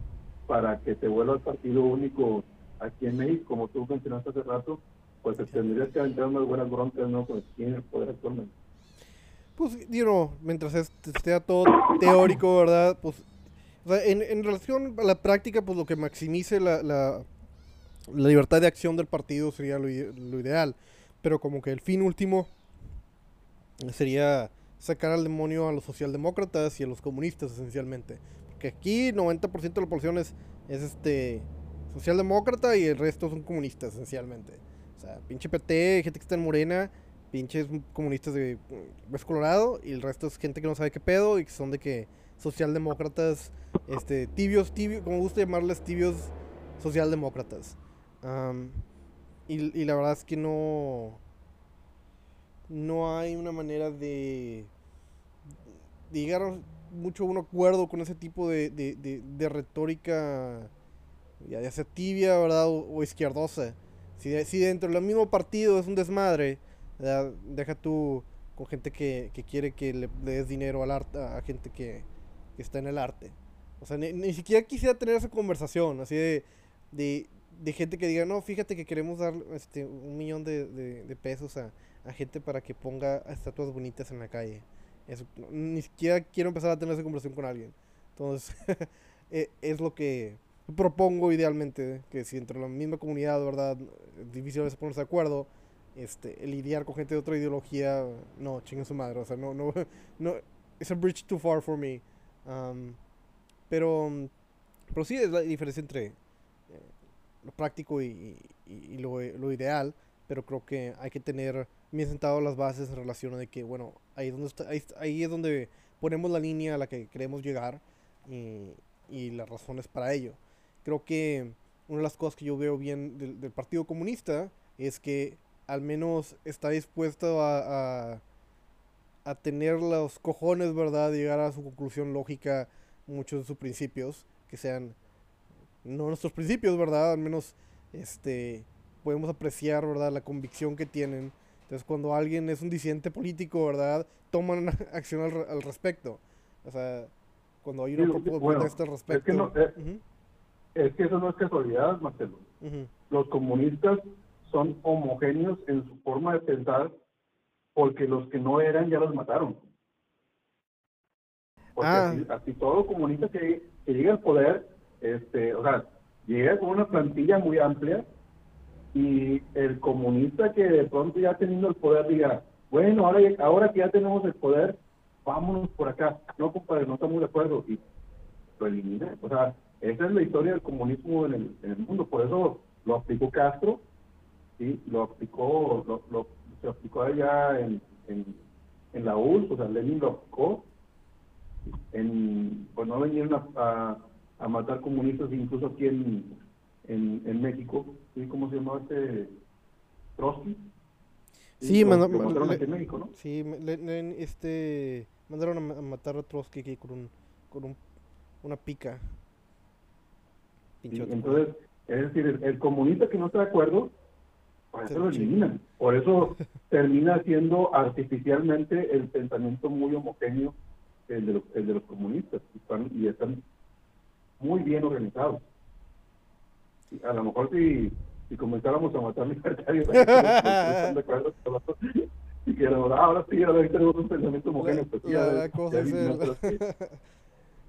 [SPEAKER 2] para que se vuelva el partido único aquí en México, como tú mencionaste hace rato, pues te tendrías que aventar unas buenas broncas, ¿no? Con quien el poder actualmente.
[SPEAKER 1] Pues, you mientras esté todo teórico, ¿verdad? Pues, o sea, en, relación a la práctica, pues lo que maximice la, la, libertad de acción del partido sería lo, ideal. Pero como que el fin último sería sacar al demonio a los socialdemócratas y a los comunistas, esencialmente. Porque aquí 90% de la población es, es este socialdemócrata y el resto son comunistas, esencialmente. O sea, pinche PT, gente que está en Morena, pinches comunistas de West Colorado y el resto es gente que no sabe qué pedo y que son de que socialdemócratas, este, tibios, tibios, como gusta llamarles tibios socialdemócratas. y, la verdad es que no, no hay una manera de, llegar mucho a un acuerdo con ese tipo de, de, de, retórica, ya sea tibia, ¿verdad? O, izquierdosa. Si, si dentro del mismo partido es un desmadre, deja tú con gente que, que quiere que le, des dinero al arte, a gente que, que, está en el arte. O sea, ni, siquiera quisiera tener esa conversación, así de, de, de, gente que diga, no, fíjate que queremos dar este, un millón de, de pesos a, a, gente para que ponga estatuas bonitas en la calle. Eso, ni siquiera quiero empezar a tener esa conversación con alguien. Entonces, e, es lo que propongo idealmente, que si entre la misma comunidad, ¿verdad? Es difícil a veces ponerse de acuerdo este, lidiar con gente de otra ideología, no, chingue su madre, o sea, no, no, no, es a bridge too far for me. Um, pero, pero sí es la diferencia entre eh, lo práctico y, y, lo, lo, ideal, pero creo que hay que tener bien sentado las bases en relación a que, bueno, ahí, donde está, ahí, es donde ponemos la línea a la que queremos llegar y, y las razones para ello. Creo que una de las cosas que yo veo bien del, del Partido Comunista es que al menos está dispuesto a, tener los cojones, ¿verdad? De llegar a su conclusión lógica muchos de sus principios, que sean no nuestros principios, ¿verdad? Al menos este podemos apreciar, ¿verdad? La convicción que tienen. Entonces, cuando alguien es un disidente político, ¿verdad? Toman acción al, respecto. O sea, cuando hay una
[SPEAKER 2] propuesta al respecto. Es que, no, eh, es, que eso no es casualidad, Marcelo. Los comunistas son homogéneos en su forma de pensar porque los que no eran ya los mataron. Porque ah. así, todo comunista que, llega al poder, este, o sea, llega con una plantilla muy amplia y el comunista que de pronto ya teniendo el poder diga, bueno, ahora, ahora que ya tenemos el poder, vámonos por acá. No, compadre, no estamos de acuerdo. Y lo elimina. O sea, esa es la historia del comunismo en el, en el mundo. Por eso lo aplicó Castro ¿sí? Lo aplicó, lo, lo, se aplicó allá en, en, en la URSS, o sea, Lenin lo aplicó. En, pues no vinieron a, a, matar comunistas incluso aquí en, en, en México, ¿sí? ¿Cómo se llamaba este? Trotsky.
[SPEAKER 1] Sí, mandaron aquí en México, ¿no? Sí, le, este, mandaron a, matar a Trotsky aquí con, un, con un, una pica.
[SPEAKER 2] entonces, es decir, el, el, comunista que no está de acuerdo por eso lo eliminan. Por eso termina siendo artificialmente el pensamiento muy homogéneo el de los, el de los comunistas y están, y están muy bien organizados. A lo mejor si, si comenzáramos a matar libertarios, y que ahora, ahora sí, ahora tenemos un pensamiento homogéneo. Pues, la, cosa es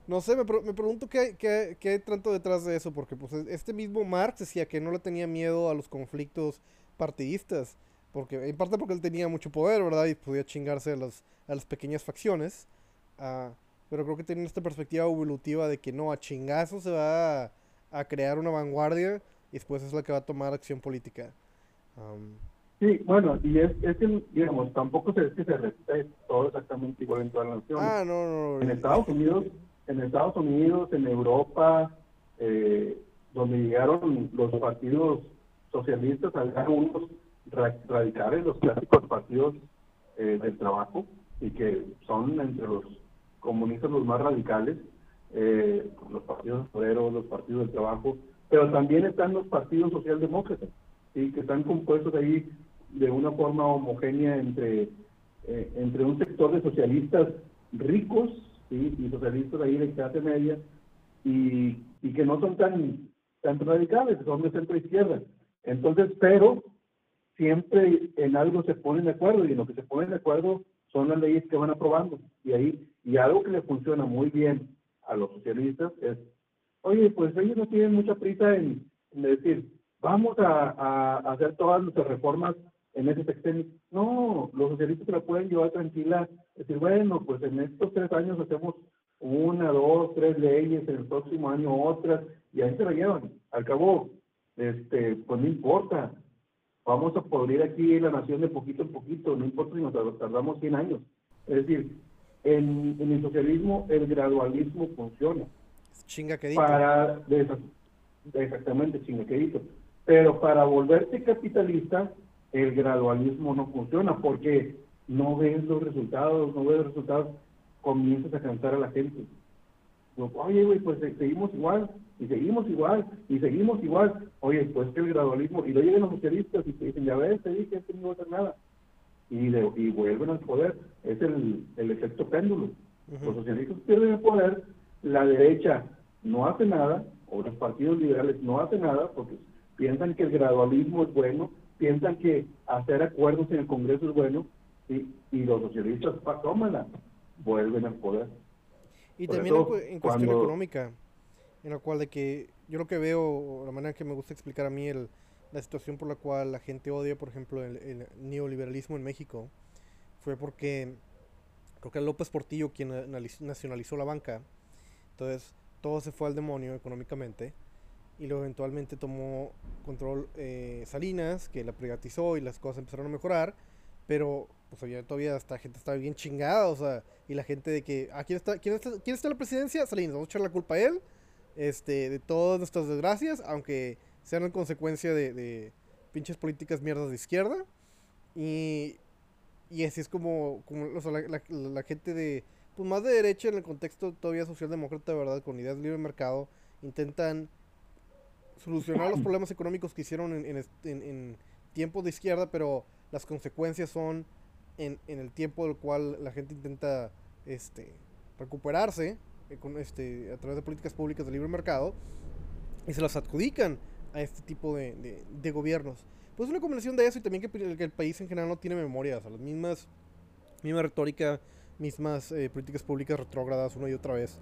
[SPEAKER 1] No sé, me, me pregunto qué, qué, qué hay tanto detrás de eso, porque pues este mismo Marx decía que no le tenía miedo a los conflictos partidistas. Porque, en parte porque él tenía mucho poder, ¿verdad? Y podía chingarse a las, a las pequeñas facciones. Uh, pero creo que tiene esta perspectiva evolutiva de que no, a chingazo se va a, a, crear una vanguardia y después es la que va a tomar acción política. Um,
[SPEAKER 2] sí, bueno, y es, es que, digamos, tampoco se, es que se repite todo exactamente igual en todas las naciones.
[SPEAKER 1] Ah, no, no,
[SPEAKER 2] En Estados Unidos, en Estados Unidos, en Europa, eh, donde llegaron los partidos socialistas, había unos radicales, los clásicos partidos eh, del trabajo, y que son entre los comunistas los más radicales, eh, los partidos obreros, los partidos del trabajo, pero también están los partidos socialdemócratas, ¿sí? que están compuestos ahí de una forma homogénea entre, eh, entre un sector de socialistas ricos y socialistas ahí de clase media, y, y que no son tan, tan radicales, son de centro izquierda. Entonces, pero siempre en algo se ponen de acuerdo y en lo que se ponen de acuerdo son las leyes que van aprobando. Y ahí, y algo que le funciona muy bien a los socialistas es, oye, pues ellos no tienen mucha prisa en, decir, vamos a, hacer todas nuestras reformas en ese sexenio. No, los socialistas se la pueden llevar tranquila, decir, bueno, pues en estos tres años hacemos una, dos, tres leyes, en el próximo año otras, y ahí se la llevan. Al cabo, este, pues no importa, vamos a podrir aquí la nación de poquito en poquito, no importa si nos tardamos 100 años. Es decir, en, el socialismo el gradualismo funciona.
[SPEAKER 1] Chingaquedito.
[SPEAKER 2] Para, exactamente, chingaquedito. Pero para volverse capitalista, el gradualismo no funciona porque no ves los resultados, no ves los resultados, comienzas a cansar a la gente. Oye, güey, pues seguimos igual, y seguimos igual, y seguimos igual. Oye, pues que el gradualismo, y lo llegan los socialistas y te dicen, ya ves, te dije que no va a hacer nada. Y, y vuelven al poder. Es el, el efecto péndulo. Los socialistas pierden el poder, la derecha no hace nada, o los partidos liberales no hacen nada, porque piensan que el gradualismo es bueno, piensan que hacer acuerdos en el Congreso es bueno, y, y los socialistas, tómala, vuelven al poder.
[SPEAKER 1] Y también en, cuestión económica, en la cual de que yo lo que veo, la manera que me gusta explicar a mí el, la situación por la cual la gente odia, por ejemplo, el, neoliberalismo en México, fue porque creo que López Portillo quien nacionalizó la banca. Entonces, todo se fue al demonio económicamente. Y luego eventualmente tomó control eh, Salinas, que la privatizó y las cosas empezaron a mejorar. Pero pues todavía esta gente estaba bien chingada, o sea, y la gente de que, ah, ¿quién está, quién está, quién está la presidencia? Salinas, vamos a echar la culpa a él, este, de todas nuestras desgracias, aunque sean en consecuencia de, de pinches políticas mierdas de izquierda. Y, y así es como, como o sea, la, la, gente de, pues más de derecha en el contexto todavía socialdemócrata, ¿verdad? Con ideas de libre mercado, intentan solucionar los problemas económicos que hicieron en, en, en, en tiempos de izquierda, pero las consecuencias son en, en el tiempo del cual la gente intenta este, recuperarse con, este, a través de políticas públicas de libre mercado y se las adjudican a este tipo de, de, gobiernos. Pues una combinación de eso y también que, el país en general no tiene memoria, o sea, las mismas, misma retórica, mismas eh, políticas públicas retrógradas una y otra vez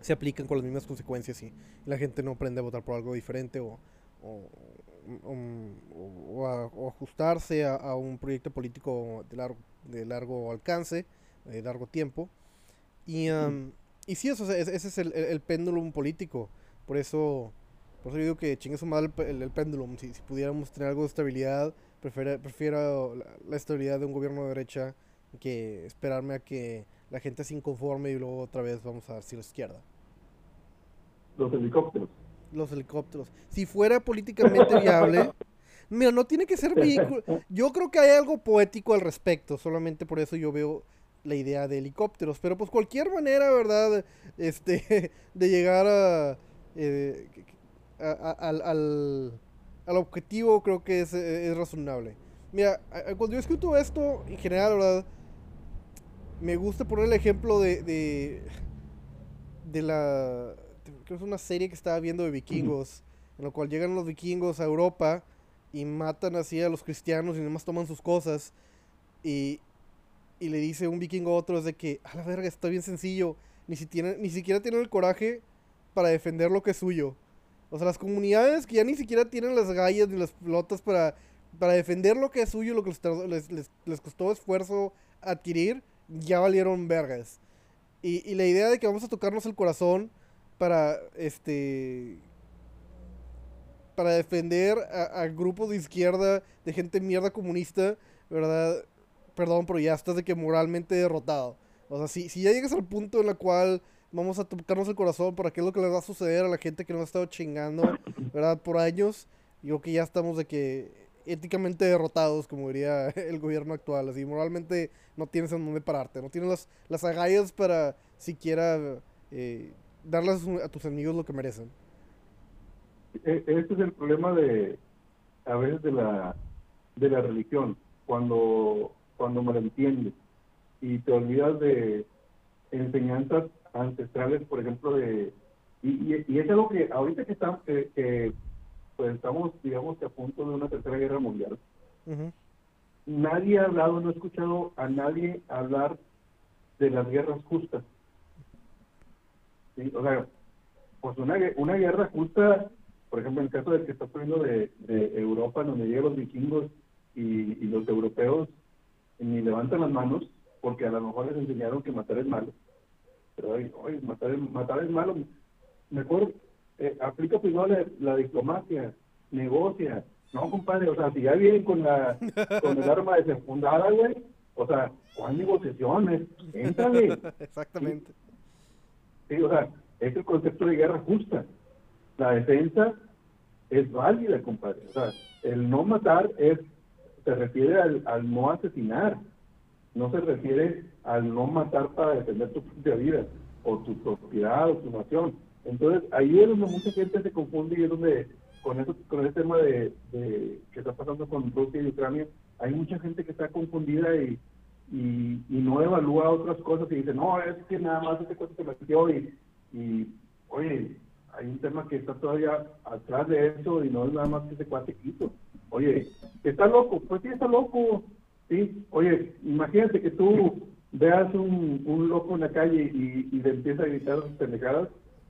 [SPEAKER 1] se aplican con las mismas consecuencias y la gente no aprende a votar por algo diferente o, o, ajustarse a, un proyecto político de largo, de largo alcance, de largo tiempo. Y, um, y sí, eso, ese es el, el, péndulo político. Por eso, por eso digo que chingue su madre el, el, péndulo. Si, si, pudiéramos tener algo de estabilidad, prefiero, prefiero la, estabilidad de un gobierno de derecha que esperarme a que la gente se inconforme y luego otra vez vamos a si la izquierda.
[SPEAKER 2] Los helicópteros
[SPEAKER 1] los helicópteros. Si fuera políticamente viable, mira, no tiene que ser vehículo. Yo creo que hay algo poético al respecto, solamente por eso yo veo la idea de helicópteros, pero pues cualquier manera, ¿verdad? Este, de llegar a, eh, al, al, objetivo creo que es, es razonable. Mira, cuando yo escucho esto, en general, ¿verdad? Me gusta poner el ejemplo de, de, la creo que es una serie que estaba viendo de vikingos, en la cual llegan los vikingos a Europa y matan así a los cristianos y nada más toman sus cosas. Y, y le dice un vikingo a otro, es de que, a la verga, está bien sencillo, ni, si tiene, ni siquiera tienen el coraje para defender lo que es suyo. O sea, las comunidades que ya ni siquiera tienen las gallas ni las flotas para, para defender lo que es suyo, lo que les, costó esfuerzo adquirir, ya valieron vergas. Y, y la idea de que vamos a tocarnos el corazón para este para defender a, grupos de izquierda, de gente mierda comunista, ¿verdad? Perdón, pero ya estás de que moralmente derrotado. O sea, si, si ya llegas al punto en el cual vamos a tocarnos el corazón para qué es lo que le va a suceder a la gente que nos ha estado chingando, ¿verdad? Por años, yo que ya estamos de que éticamente derrotados, como diría el gobierno actual. Así, moralmente no tienes en dónde pararte, no tienes las, las agallas para siquiera eh, darles a tus amigos lo que merecen.
[SPEAKER 2] E, este es el problema de a veces de la de la religión cuando cuando entiendes y te olvidas de enseñanzas ancestrales por ejemplo de y, y, es algo que ahorita que estamos que, pues estamos digamos que a punto de una tercera guerra mundial nadie ha hablado, no he escuchado a nadie hablar de las guerras justas. ¿Sí? O sea, pues una, una guerra justa, por ejemplo, en el caso del que está poniendo de, de Europa, donde llegan los vikingos y, y los europeos ni levantan las manos, porque a lo mejor les enseñaron que matar es malo. Pero oye, matar, es, matar es malo. Mejor eh, aplica primero la, la, diplomacia, negocia. No, compadre, o sea, si ya vienen con la con el arma desenfundada, güey, o sea, ¿cuál negociaciones? Éntale.
[SPEAKER 1] Exactamente.
[SPEAKER 2] Sí, o sea, es el concepto de guerra justa. La defensa es válida, compadre. O sea, el no matar es se refiere al, no asesinar, no se refiere al no matar para defender tu propia vida o tu propiedad o tu nación. Entonces ahí es donde mucha gente se confunde y es donde con eso con ese tema de, de que está pasando con Rusia y Ucrania hay mucha gente que está confundida y, y, no evalúa otras cosas y dice no es que nada más ese cosa se metió y, y oye hay un tema que está todavía atrás de eso y no es nada más que ese cuate quito oye está loco pues sí está loco sí oye imagínate que tú veas un, un loco en la calle y, y le empieza a gritar pendejadas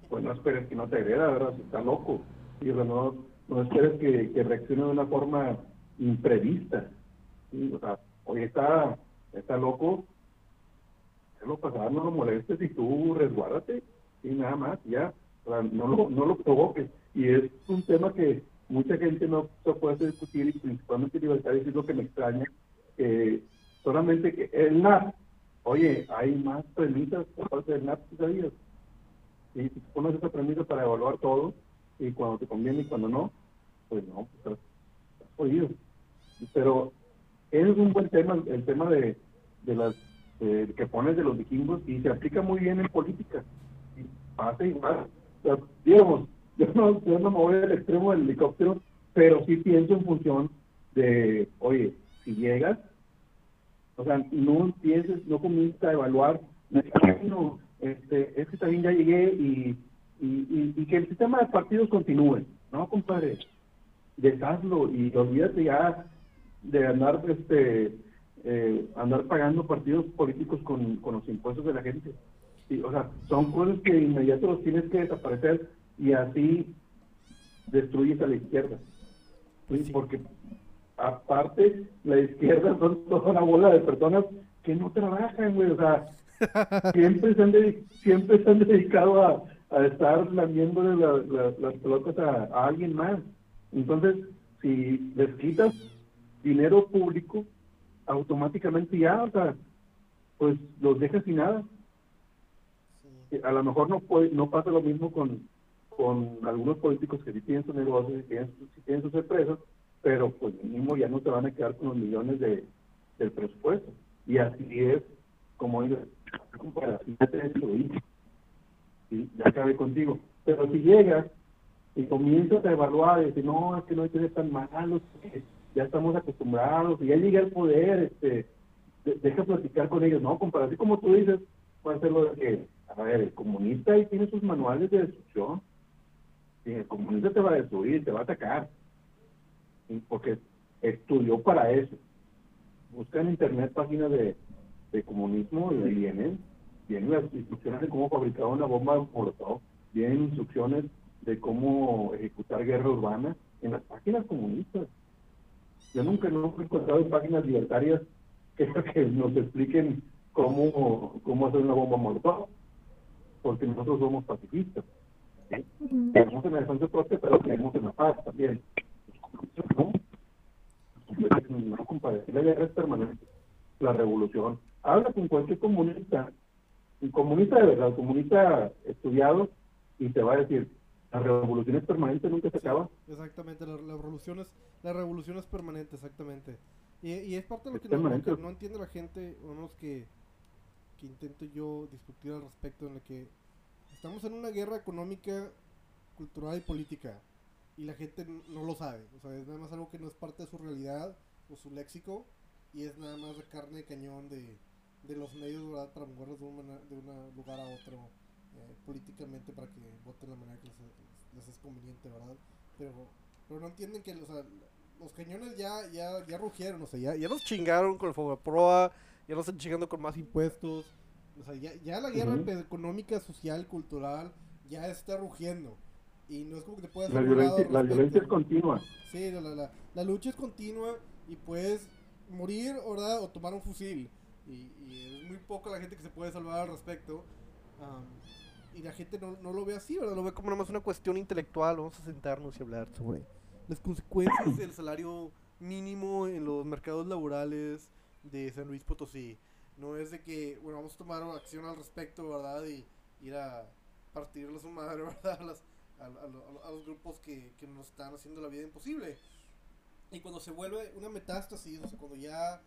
[SPEAKER 2] pues no esperes que no te agreda, ¿verdad? Si está loco. Y no, no esperes que, que, reaccione de una forma imprevista. O sea, oye, está, está loco, déjalo pasar, no lo molestes y tú resguárdate, y nada más, ya. O sea, no lo, no lo provoques. Y es un tema que mucha gente no se puede discutir y principalmente libertarios es lo que me extraña. Eh, solamente que el NAP, oye, hay más premisas por parte del NAP, ¿sabías? y si pones esa premisa para evaluar todo, y cuando te conviene y cuando no, pues no, pues estás jodido. Pero es un buen tema, el tema de, de las de, que pones de los vikingos, y se aplica muy bien en política. Y pasa igual. O sea, digamos, yo no, yo no me voy al extremo del helicóptero, pero sí pienso en función de, oye, si llegas, o sea, no pienses, no comiences a evaluar, no, este, es que también ya llegué y, y, y, que el sistema de partidos continúe, ¿no, compadre? Deshazlo y olvídate ya de andar, este, eh, andar pagando partidos políticos con, con los impuestos de la gente. Y, o sea, son cosas que inmediato los tienes que desaparecer y así destruyes a la izquierda. ¿sí? Porque aparte, la izquierda son toda una bola de personas que no trabajan, güey, o sea, siempre se han, siempre se han dedicado a, a estar lamiéndole las pelotas a, a, alguien más. Entonces, si les quitas dinero público, automáticamente ya, o sea, pues los dejas sin nada. A lo mejor no puede, no pasa lo mismo con, con algunos políticos que sí tienen sus negocios, y tienen, sí tienen sus empresas, pero pues mínimo ya no se van a quedar con los millones de, del presupuesto. Y así es como ellos destruí, ¿sí? ya acabé contigo. Pero si llegas y comienzas a evaluar y decir, no, es que no hay tan malos, ya estamos acostumbrados, y ya llegué al poder, este, deja platicar con ellos, no, compadre, así como tú dices, puede ser lo de que, a ver, el comunista ahí tiene sus manuales de destrucción, y el comunista te va a destruir, te va a atacar, porque estudió para eso. Busca en internet páginas de de comunismo y vienen, vienen las instrucciones de cómo fabricar una bomba molotov, vienen instrucciones de cómo ejecutar guerra urbana en las páginas comunistas. Yo nunca, no he encontrado en páginas libertarias que, que nos expliquen cómo, cómo hacer una bomba molotov, porque nosotros somos pacifistas. ¿Sí? Tenemos en la defensa propia, pero tenemos en la paz también. No, no compadre, la guerra es permanente, la revolución habla con cualquier comunista, un comunista de verdad, comunista estudiado, y te va a decir, la revolución es permanente, nunca se acaba.
[SPEAKER 1] Exactamente, la, la revolución es, la revolución es permanente, exactamente. Y, y es parte de lo que, no, lo que, no, entiende la gente, o menos que, que intento yo discutir al respecto, en la que estamos en una guerra económica, cultural y política, y la gente no lo sabe. O sea, es nada más algo que no es parte de su realidad o su léxico, y es nada más de carne de cañón de de los medios para moverlos de un, de un lugar a otro eh, políticamente para que voten la manera que les, les, es conveniente, ¿verdad? Pero, pero no entienden que o sea, los cañones ya, ya, ya rugieron, o sea, ya, ya nos chingaron con el fuego de proa, ya nos están chingando con más impuestos, o sea, ya, ya la guerra
[SPEAKER 2] Ujú.
[SPEAKER 1] económica, social, cultural, ya está rugiendo. Y no es como que te puedas
[SPEAKER 2] La violencia, la violencia es continua.
[SPEAKER 1] Sí, la, la, la, la lucha es continua y puedes morir, ¿verdad? O tomar un fusil. Y, y es muy poca la gente que se puede salvar al respecto. Am, y la gente no, no lo ve así, ¿verdad? Lo ve como nada más una cuestión intelectual. Vamos a sentarnos y hablar sobre las consecuencias del salario mínimo en los mercados laborales de San Luis Potosí. No es de que, bueno, vamos a tomar acción al respecto, ¿verdad? Y ir a partirle su madre, ¿verdad? A, las- a, a a los grupos que, que nos están haciendo la vida imposible. Y cuando se vuelve una metástasis, o sea, cuando ya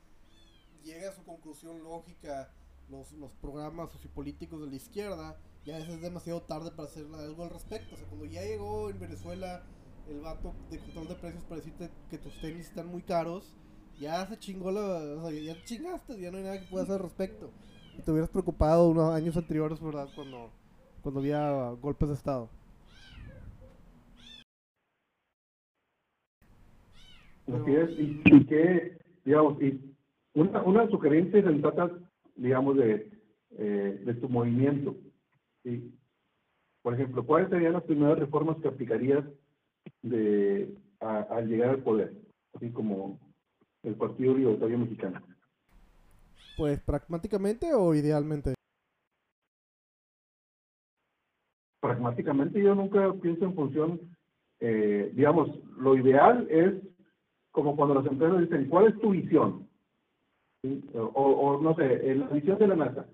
[SPEAKER 1] llega a su conclusión lógica los, los programas sociopolíticos de la izquierda, ya es demasiado tarde para hacer algo al respecto. O sea, cuando ya llegó en Venezuela el vato de control de precios para decirte que tus tenis están muy caros, ya se chingó la. O sea, ya te chingaste, ya no hay nada que puedas hacer al respecto. Y te hubieras preocupado unos años anteriores, ¿verdad? Cuando, cuando había golpes de Estado.
[SPEAKER 2] Es, y, y que, digamos, y una, una sugerencia sensata, digamos, de, eh, de tu movimiento. ¿sí? Por ejemplo, ¿cuáles serían las primeras reformas que aplicarías de, al llegar al poder? Así como el Partido Libertario Mexicano.
[SPEAKER 1] Pues pragmáticamente o idealmente.
[SPEAKER 2] Pragmáticamente yo nunca pienso en función, eh, digamos, lo ideal es como cuando las empresas dicen, ¿cuál es tu visión? ¿Sí? O, o, no sé, en la visión de la NASA,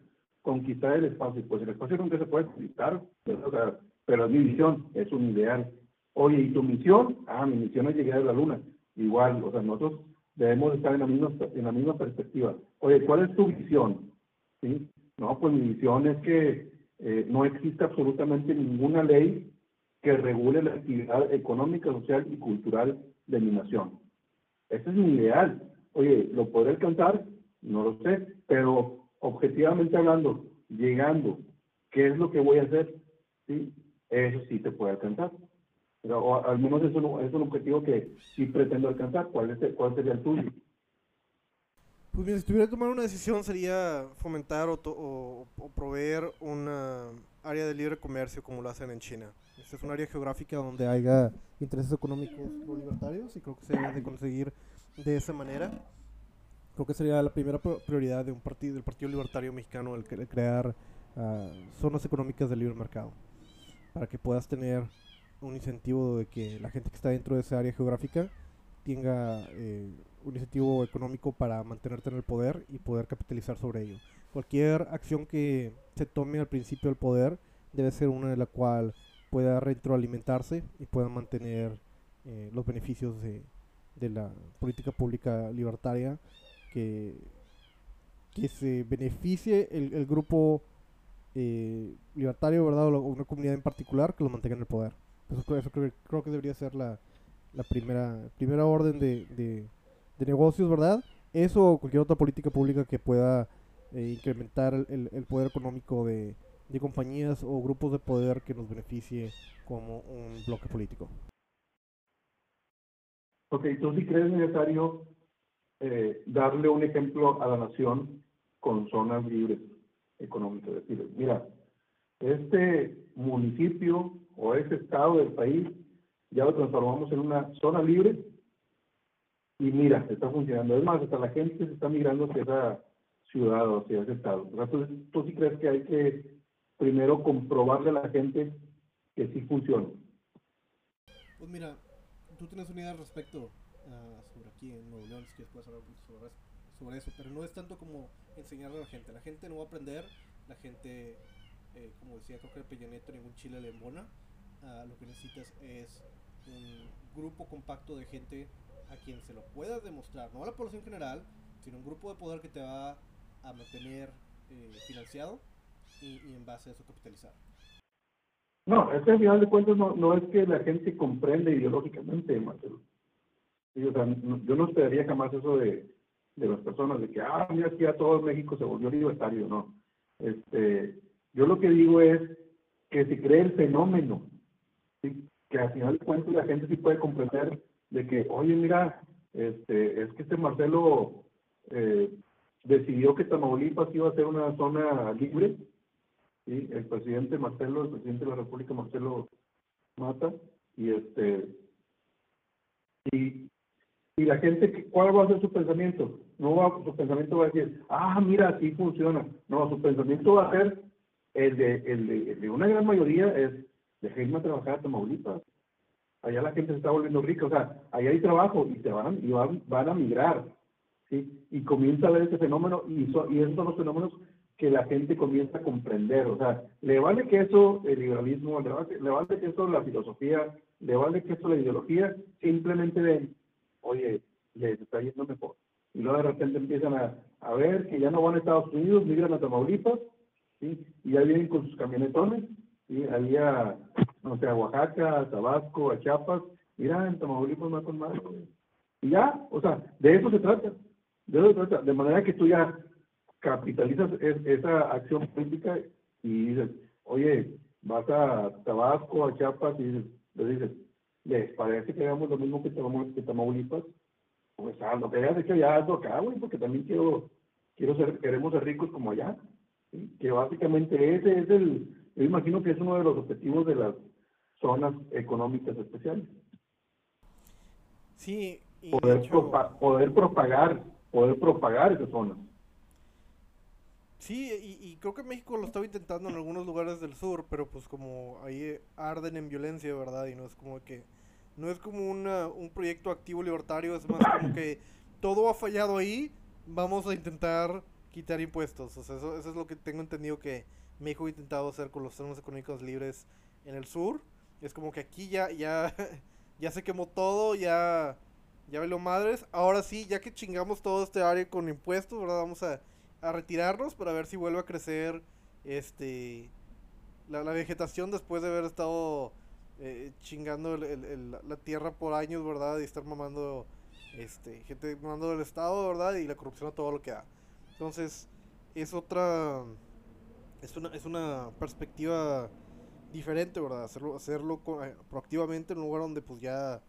[SPEAKER 2] conquistar el espacio. Pues el espacio nunca se puede conquistar, pero, o sea, pero es mi visión, es un ideal. Oye, ¿y tu misión? Ah, mi misión es llegar a la luna. Igual, o sea, nosotros debemos estar en la misma, en la misma perspectiva. Oye, ¿cuál es tu visión? ¿Sí? No, pues mi visión es que eh, no existe absolutamente ninguna ley que regule la actividad económica, social y cultural de mi nación. Ese es mi ideal. Oye, ¿lo podré alcanzar? No lo sé, pero objetivamente hablando, llegando, ¿qué es lo que voy a hacer? ¿Sí? Eso sí te puede alcanzar. Pero, o al menos es un, es un objetivo que sí pretendo alcanzar. ¿Cuál, es el- cuál sería el tuyo?
[SPEAKER 1] Pues mira, si tuviera que tomar una decisión sería fomentar o, to- o- o proveer una área de libre comercio como lo hacen en China. Esta es un área geográfica donde haya intereses económicos pro libertarios y creo que se de conseguir de esa manera. Creo que sería la primera prioridad de un partido, del Partido Libertario Mexicano, el, cre- el crear ah, zonas económicas de libre mercado para que puedas tener un incentivo de que la gente que está dentro de esa área geográfica tenga eh, un incentivo económico para mantenerte en el poder y poder capitalizar sobre ello. Cualquier acción que se tome al principio del poder debe ser una de la cual pueda retroalimentarse y pueda mantener eh, los beneficios de, de la política pública libertaria que, que se beneficie el, el grupo eh, libertario, ¿verdad? O una comunidad en particular que lo mantenga en el poder. Creo- eso creo, creo que debería ser la, la primera, primera orden de, de, de negocios, ¿verdad? Eso o cualquier otra política pública que pueda eh, incrementar el, el- poder económico de, de compañías o grupos de poder que nos beneficie como un bloque político.
[SPEAKER 2] Ok, ¿tú sí crees necesario eh, darle un ejemplo a la nación con zonas libres económicas? Decir, mira, este municipio o este estado del país ya lo transformamos en una zona libre y mira, está funcionando. Es más, hasta la gente se está migrando hacia esa ciudad o hacia ese estado. Sea, ¿tú, sí crees que hay que primero comprobarle a la gente que sí funciona?
[SPEAKER 1] Pues mira, tú tienes una idea al respecto ah, sobre aquí en Nuevo León, si quieres puedes hablar sobre sobre eso, pero no es tanto como enseñarle a la gente. La gente no va a aprender, la gente, eh, como decía, creo que el Peña ningún chile le embona. Ah, lo que necesitas es un grupo compacto de gente a quien se lo puedas demostrar, no a la población general, sino un grupo de poder que te va a mantener eh, financiado y, y en base a eso capitalizar.
[SPEAKER 2] No, es que al final de cuentas no, no es que la gente comprende ideológicamente, Marcelo. Sí, o sea, no- yo no esperaría jamás eso de, de las personas, de que, ah, mira, aquí a todo México se volvió libertario, no. Este, yo lo que digo es que se cree el fenómeno, ¿sí? que al final de cuentas la gente sí puede comprender de que, oye, mira, este, es que este Marcelo eh, decidió que Tamaulipas iba a ser una zona libre, ¿sí? el presidente Marcelo, el presidente de la República Marcelo Mata, y este y, y la gente, ¿cuál va a ser su pensamiento? No va, su pensamiento va a decir, ah, mira, así funciona. No, su pensamiento va a ser el de, el de, una gran mayoría es, déjenme trabajar a Tamaulipas. Allá la gente se está volviendo rica, o sea, allá hay trabajo y se van, y van, van a migrar, ¿sí? Y comienza a ver ese fenómeno y, y esos son los fenómenos que la gente comienza a comprender, o sea, le vale que eso el liberalismo, le vale, le vale que eso la filosofía, le vale que eso la ideología, simplemente ven, oye, les está yendo mejor. Y luego de repente empiezan a, a ver que ya no van a Estados Unidos, migran a Tamaulipas, ¿sí? y ya vienen con sus camionetones, ¿sí? ahí a, no sé, a Oaxaca, a Tabasco, a Chiapas, mira, en Tamaulipas no con más. Y ya, o sea, de eso se trata, de eso se trata, de manera que tú ya capitalizas esa acción política y dices, oye, vas a Tabasco, a Chiapas y dices, le dices, ¿les parece que hagamos lo mismo que, que Tamaulipas? Pues ah, lo que hayas hecho ya hazlo acá, güey, porque también quiero, quiero ser, queremos ser ricos como allá. Que básicamente ese es el, yo imagino que es uno de los objetivos de las zonas económicas especiales.
[SPEAKER 1] Sí,
[SPEAKER 2] y poder, poder propagar, poder propagar esas zonas.
[SPEAKER 1] Sí, y, creo que México lo estaba intentando en algunos lugares del sur, pero pues como ahí arden en violencia, ¿verdad? Y no es como que, no es como un proyecto activo libertario, es más como que todo ha fallado ahí, vamos a intentar quitar impuestos. O sea, eso, eso es lo que tengo entendido que México ha intentado hacer con los términos económicos libres en el sur. Es como que aquí ya, ya, ya se quemó todo, ya, ya lo madres. Ahora sí, ya que chingamos todo este área con impuestos, ¿verdad? Vamos a a retirarnos para ver si vuelve a crecer este la, vegetación después de haber estado eh, chingando la tierra por años, ¿verdad? Y estar mamando este gente mamando del estado, ¿verdad? Y la corrupción a todo lo que da. Entonces, es otra es una, es una perspectiva diferente, ¿verdad? Hacerlo hacerlo eh, proactivamente en un lugar donde pues ya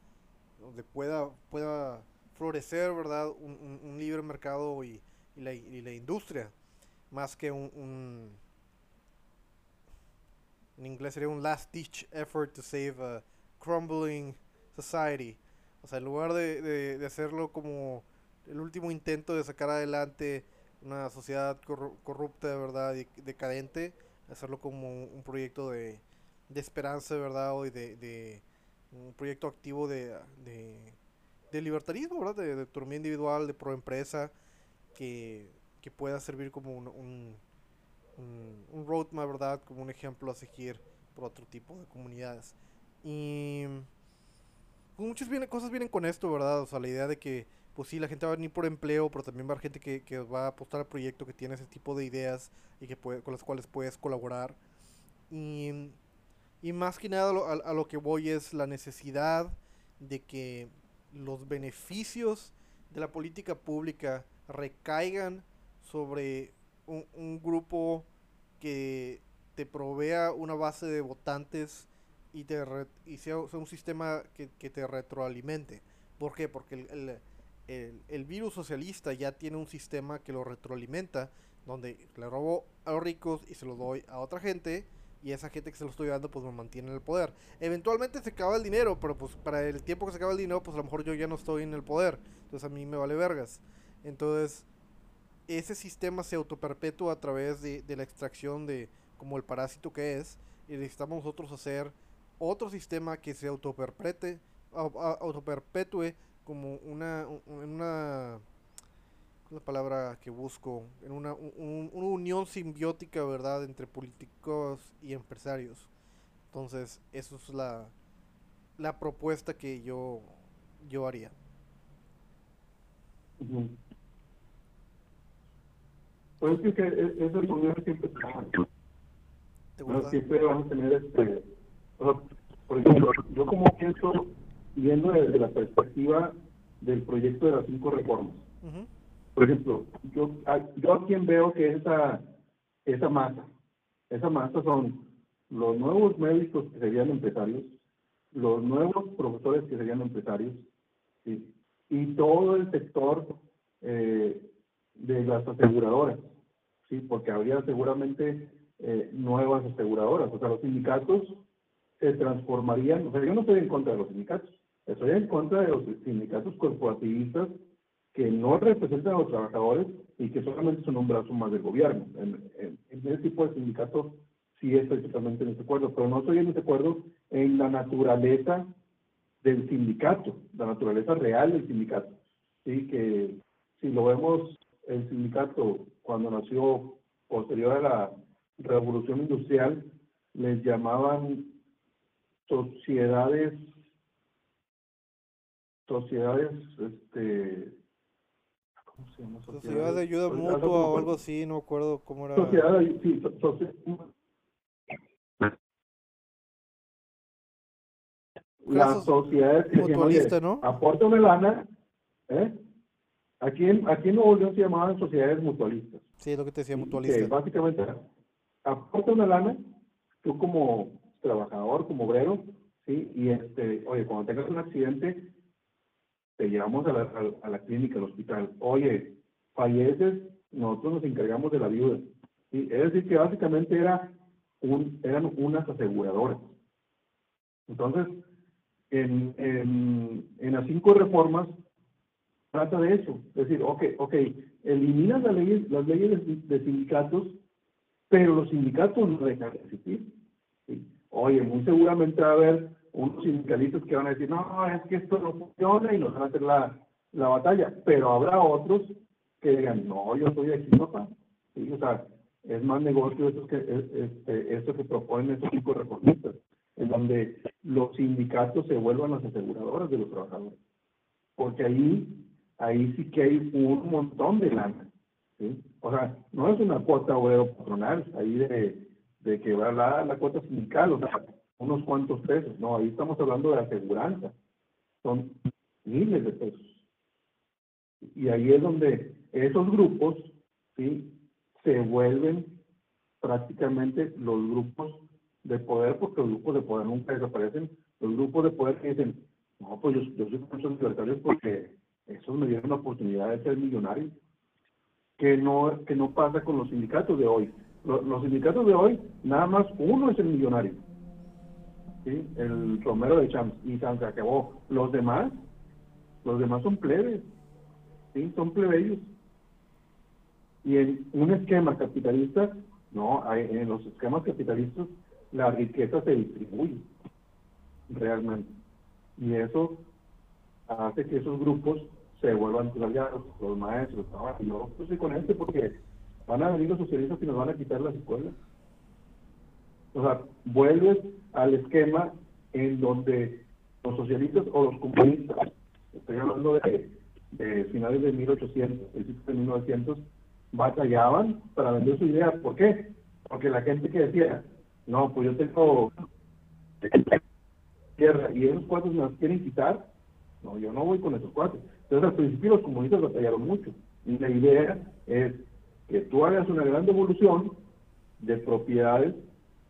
[SPEAKER 1] donde pueda pueda florecer, ¿verdad? Un, un libre mercado y y la, y la industria, más que un, un, en inglés sería un last ditch effort to save a crumbling society. O sea, en lugar de, de, hacerlo como el último intento de sacar adelante una sociedad corrupta, verdad, y decadente, hacerlo como un, proyecto de, de esperanza, verdad, y de, de un proyecto activo de, de, de libertarismo, ¿verdad? De, autonomía individual, de proempresa, que, pueda servir como un, un, un, roadmap, ¿verdad? Como un ejemplo a seguir por otro tipo de comunidades. Y pues, muchas viene, cosas vienen con esto, ¿verdad? O sea, la idea de que, pues sí, la gente va a venir por empleo, pero también va a haber gente que, que va a apostar al proyecto que tiene ese tipo de ideas y que puede, con las cuales puedes colaborar. Y, y más que nada a, a lo que voy es la necesidad de que los beneficios de la política pública recaigan sobre un, grupo que te provea una base de votantes y, te y sea, un sistema que, te retroalimente. ¿Por qué? Porque el, virus socialista ya tiene un sistema que lo retroalimenta, donde le robo a los ricos y se lo doy a otra gente, y esa gente que se lo estoy dando pues me mantiene en el poder. Eventualmente se acaba el dinero, pero pues para el tiempo que se acaba el dinero pues a lo mejor yo ya no estoy en el poder, entonces a mí me vale vergas. Entonces, ese sistema se autoperpetúa a través de, la extracción de como el parásito que es, y necesitamos nosotros hacer otro sistema que se autoperpetúe, autoperpetúe como una, una la palabra que busco, en una, una unión simbiótica, ¿verdad?, entre políticos y empresarios. Entonces, eso es la, la propuesta que yo, yo haría.
[SPEAKER 2] Pues es que e, uniones siempre siempre van a tener este por ejemplo yo como pienso viendo desde la perspectiva del proyecto de las cinco reformas por ejemplo yo yo a quien veo que esa esa masa esa masa son los nuevos médicos que serían empresarios los nuevos profesores que serían empresarios ¿sí? y todo el sector eh, de las aseguradoras, ¿sí? porque habría seguramente eh, nuevas aseguradoras, o sea, los sindicatos se transformarían, o sea, yo no estoy en contra de los sindicatos, estoy en contra de los sindicatos corporativistas que no representan a los trabajadores y que solamente son un brazo más del gobierno. En, ese tipo de sindicatos sí estoy totalmente en acuerdo, pero no estoy en acuerdo en la naturaleza del sindicato, la naturaleza real del sindicato. Sí, que si lo vemos, el sindicato cuando nació posterior a la revolución industrial, les llamaban sociedades, sociedades, este,
[SPEAKER 1] ¿cómo se llama? Sociedad de ayuda mutua o algo así, no acuerdo cómo era.
[SPEAKER 2] Sociedad, sí, sociedad, las sociedades que
[SPEAKER 1] mutualista, ¿no?
[SPEAKER 2] aporta una lana, ¿eh? Aquí en, aquí en Nuevo León se llamaban sociedades mutualistas.
[SPEAKER 1] Sí, es lo que te decía, mutualista.
[SPEAKER 2] básicamente, aporta una lana, tú como trabajador, como obrero, ¿sí? Y este, oye, cuando tengas un accidente, te llevamos a la, a, la clínica, al hospital. Oye, falleces, nosotros nos encargamos de la viuda. ¿sí? Es decir, que básicamente era un, eran unas aseguradoras. Entonces, en, en, las cinco reformas trata de eso. Es decir, ok, ok, eliminas las leyes, las leyes de, sindicatos, pero los sindicatos no dejan de existir. Oye, muy seguramente va a haber unos sindicalistas que van a decir, no, es que esto no funciona y nos van a hacer la, la batalla, pero habrá otros que digan, no, yo soy aquí, papá. O sea, es más negocio eso que, este, esto que proponen estos cinco reformistas en donde los sindicatos se vuelvan las aseguradoras de los trabajadores. Porque ahí, ahí sí que hay un montón de lana. ¿sí? O sea, no es una cuota obrero patronal, ahí de, de que va la, la cuota sindical, o sea, unos cuantos pesos. No, ahí estamos hablando de aseguranza. Son miles de pesos. Y ahí es donde esos grupos, ¿sí? Se vuelven prácticamente los grupos de poder, porque los grupos de poder nunca desaparecen. Los grupos de poder que dicen, no, pues yo, yo soy con esos libertarios porque esos me dieron la oportunidad de ser millonario. Que no, que no pasa con los sindicatos de hoy. Los, los sindicatos de hoy, nada más uno es el millonario. ¿Sí? El Romero de Champs. Y se acabó. Los demás, los demás son plebes. ¿sí? Son plebeyos. Y en un esquema capitalista, no, en los esquemas capitalistas la riqueza se distribuye realmente. Y eso hace que esos grupos se vuelvan aliados, los maestros, y yo estoy con este porque van a venir los socialistas y nos van a quitar las escuelas. O sea, vuelves al esquema en donde los socialistas o los comunistas, estoy hablando de, de finales de 1800, principios de 1900, batallaban para vender su idea. ¿Por qué? Porque la gente que decía, no, pues yo tengo tierra y esos cuates me las quieren quitar. No, yo no voy con esos cuates. Entonces, al principio los comunistas batallaron mucho. Y la idea es que tú hagas una gran devolución de propiedades,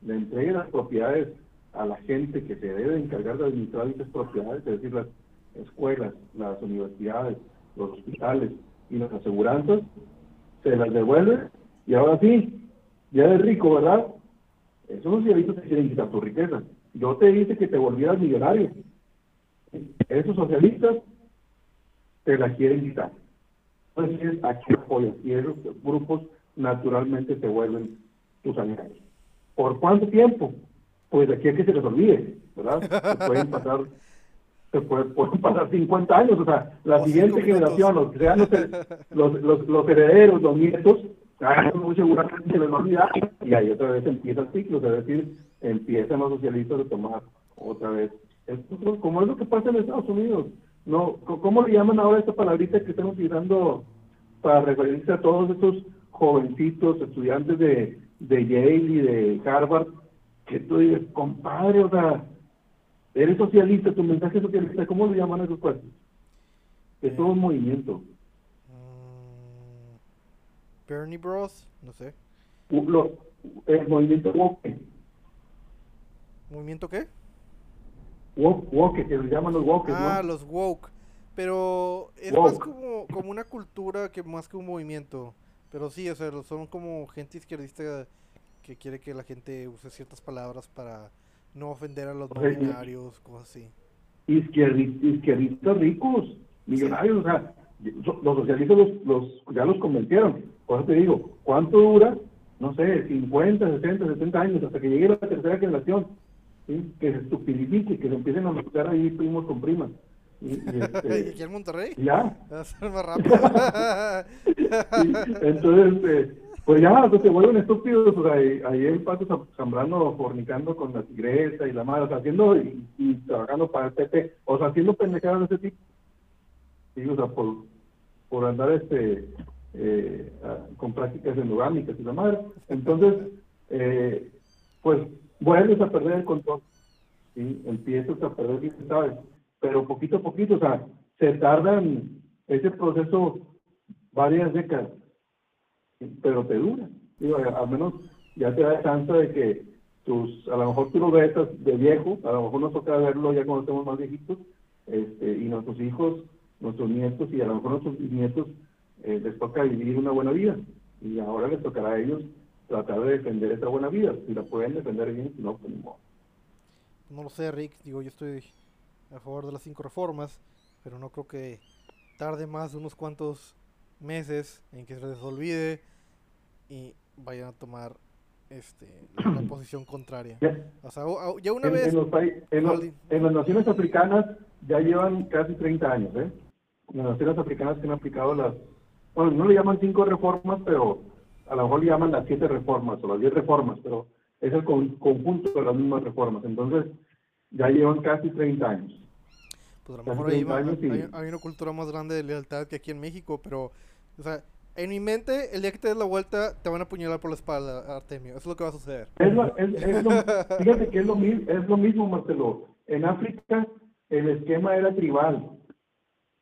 [SPEAKER 2] de entregue las propiedades a la gente que se debe encargar de administrar esas propiedades, es decir, las escuelas, las universidades, los hospitales y las aseguranzas, se las devuelve y ahora sí, ya eres rico, ¿verdad? Esos socialistas te quieren quitar tu riqueza. Yo te dije que te volvieras millonario. Esos socialistas te la quieren quitar. Entonces, aquí apoyas y esos grupos naturalmente se vuelven tus aliados. ¿Por cuánto tiempo? Pues de aquí a que se les olvide, ¿verdad? Se pueden pasar, se pueden, pasar 50 años, o sea, la siguiente generación, los que sean los, los, los herederos, los nietos, muy seguramente se les va a olvidar y ahí otra vez empieza el ciclo, es decir, empiezan los socialistas a tomar otra vez. Esto, como es lo que pasa en Estados Unidos. no ¿Cómo le llaman ahora esta palabrita que están utilizando para referirse a todos estos jovencitos, estudiantes de, de Yale y de Harvard, que tú dices, compadre, o sea, eres socialista, tu mensaje socialista, ¿cómo le llaman a esos cuerpos? Es todo un movimiento.
[SPEAKER 1] Bernie Bros, no sé.
[SPEAKER 2] el movimiento woke.
[SPEAKER 1] ¿Movimiento qué?
[SPEAKER 2] Woke, woke que se llaman los woke.
[SPEAKER 1] Ah, los woke. Pero es más como, como una cultura que más que un movimiento. Pero sí, o sea, son como gente izquierdista que quiere que la gente use ciertas palabras para no ofender a los millonarios, cosas así.
[SPEAKER 2] izquierdistas ricos, millonarios, o sea, los socialistas los, los, ya los convencieron. Por eso te digo, ¿cuánto dura? No sé, 50, 60, 70 años hasta que llegue la tercera generación, ¿sí? que se estupidifique, que se empiecen a mezclar ahí primos con primas.
[SPEAKER 1] ¿Y, este, aquí en Monterrey?
[SPEAKER 2] Ya.
[SPEAKER 1] Va a ser más rápido.
[SPEAKER 2] entonces, eh, pues ya, pues se vuelven estúpidos, o sea, ahí, el Pato fornicando con la tigresa y la madre, o sea, haciendo y, trabajando para el PP, o sea, haciendo pendejadas de ese tipo. Sí, o sea, por, por andar este eh, con prácticas endogámicas y la madre. Entonces, eh, pues vuelves a perder el control, ¿sí? empiezas a perder sabes, pero poquito a poquito, o sea, se tardan ese proceso varias décadas pero te dura. Digo, al menos ya te da chance de que tus, a lo mejor tú lo ves de viejo, a lo mejor nos toca verlo ya cuando estemos más viejitos, este, y nuestros hijos, nuestros nietos y a lo mejor nuestros nietos eh, les toca vivir una buena vida. Y ahora les tocará a ellos tratar de defender esa buena vida. Si la pueden defender bien, si no, pues no.
[SPEAKER 1] Lo sé, Rick. Digo, yo estoy a favor de las cinco reformas, pero no creo que tarde más unos cuantos meses en que se les olvide y vayan a tomar este la posición contraria. O sea, ya una vez...
[SPEAKER 2] En, las naciones africanas ya llevan casi 30 años, ¿eh? Las naciones africanas que han aplicado las... Bueno, no le llaman cinco reformas, pero a lo mejor le llaman las siete reformas o las diez reformas, pero es el conjunto de las mismas reformas. Entonces, ya llevan casi 30 años.
[SPEAKER 1] Pues a lo mejor hay, hay, una cultura más grande de lealtad que aquí en México, pero, o sea, en mi mente, el día que te des la vuelta, te van a apuñalar por la espalda, Artemio. Eso es lo que va a suceder.
[SPEAKER 2] Es es, lo, fíjate que es lo, es lo mismo, Marcelo. En África, el esquema era tribal.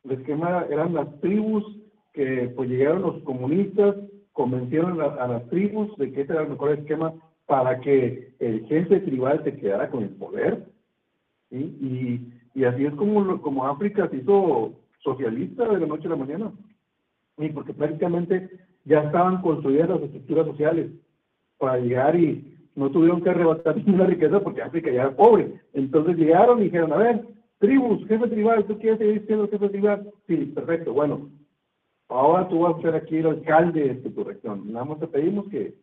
[SPEAKER 2] El esquema eran las tribus que pues llegaron los comunistas, convencieron a, las tribus de que ese era el mejor esquema para que el jefe tribal se quedara con el poder. Y, y así es como, como África se hizo socialista de la noche a la mañana. Y porque prácticamente ya estaban construidas las estructuras sociales para llegar y no tuvieron que arrebatar ninguna riqueza porque África ya era pobre. Entonces llegaron y dijeron, a ver, tribus, jefe tribal, ¿tú quieres seguir siendo jefe tribal? Sí, perfecto, bueno, ahora tú vas a ser aquí el alcalde de tu región. Nada más te pedimos que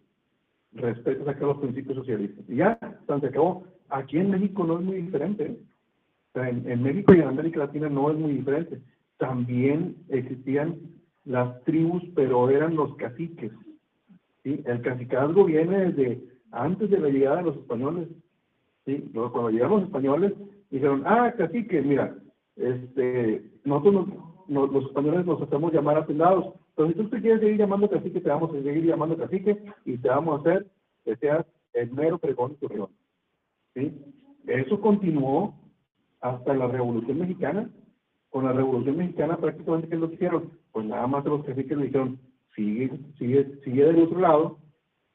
[SPEAKER 2] respetes acá los principios socialistas. Y ya, se acabó. Aquí en México no es muy diferente en, México y en América Latina no es muy diferente. También existían las tribus, pero eran los caciques. ¿sí? El cacicazgo viene desde antes de la llegada de los españoles. ¿sí? Cuando llegaron los españoles, dijeron, ah, cacique, mira, este, nosotros los españoles nos hacemos llamar hacendados. Entonces, si tú te quieres seguir llamando cacique, te vamos a seguir llamando cacique y te vamos a hacer que seas el mero pregón de tu ¿sí? Eso continuó hasta la Revolución Mexicana. Con la Revolución Mexicana prácticamente, ¿qué es lo que hicieron? Pues nada más los que le dijeron, sigue, sigue, sigue del otro lado,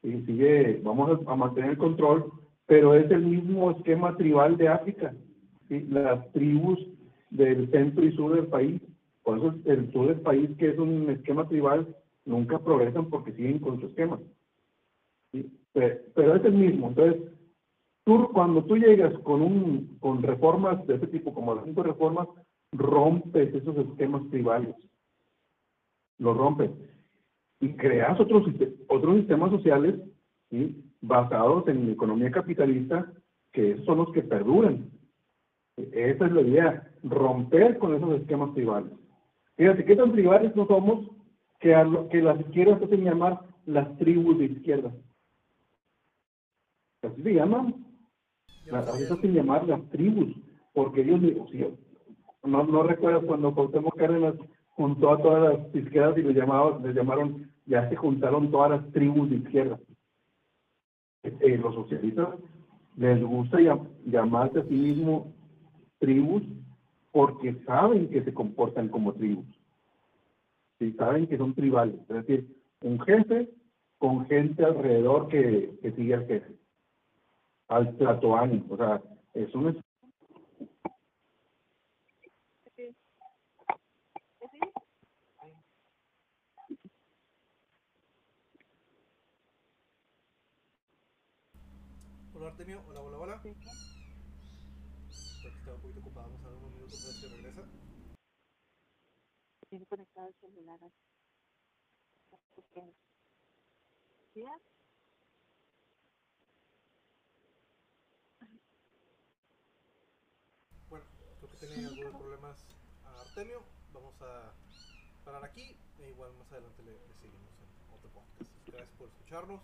[SPEAKER 2] y sigue, vamos a, mantener el control, pero es el mismo esquema tribal de África. Las tribus del centro y sur del país, por eso el sur del país, que es un esquema tribal, nunca progresan porque siguen con su esquema. Pero, pero es el mismo. Entonces, tú, cuando tú llegas con, un, con reformas de ese tipo, como las cinco reformas, rompes esos esquemas tribales. Los rompes. Y creas otros, otros sistemas sociales basados en economía capitalista, que son los que perduran. Esa es la idea, romper con esos esquemas tribales. Fíjate, ¿qué tan tribales no somos que, a lo, que las izquierdas hacen llamar las tribus de izquierda? Así se llaman eso sin llamar las tribus, porque ellos, no, no recuerdo cuando Cuauhtémoc Cárdenas juntó a todas las izquierdas y les, llamaban, les llamaron, ya se juntaron todas las tribus de izquierda. Eh, los socialistas les gusta llamarse a sí mismos tribus porque saben que se comportan como tribus. Y saben que son tribales. Es decir, un jefe con gente alrededor que, que sigue al jefe al Tlatoani. O sea, es un...
[SPEAKER 1] Hola Artemio, hola, hola, hola.
[SPEAKER 3] Sí.
[SPEAKER 1] Estaba un poquito ocupado, vamos a dar unos minutos para que regresa.
[SPEAKER 3] Tiene conectado el celular.
[SPEAKER 1] ¿Ya? Tenía algunos problemas a Artemio. Vamos a parar aquí e igual más adelante le, seguimos en otro podcast. Gracias por escucharnos.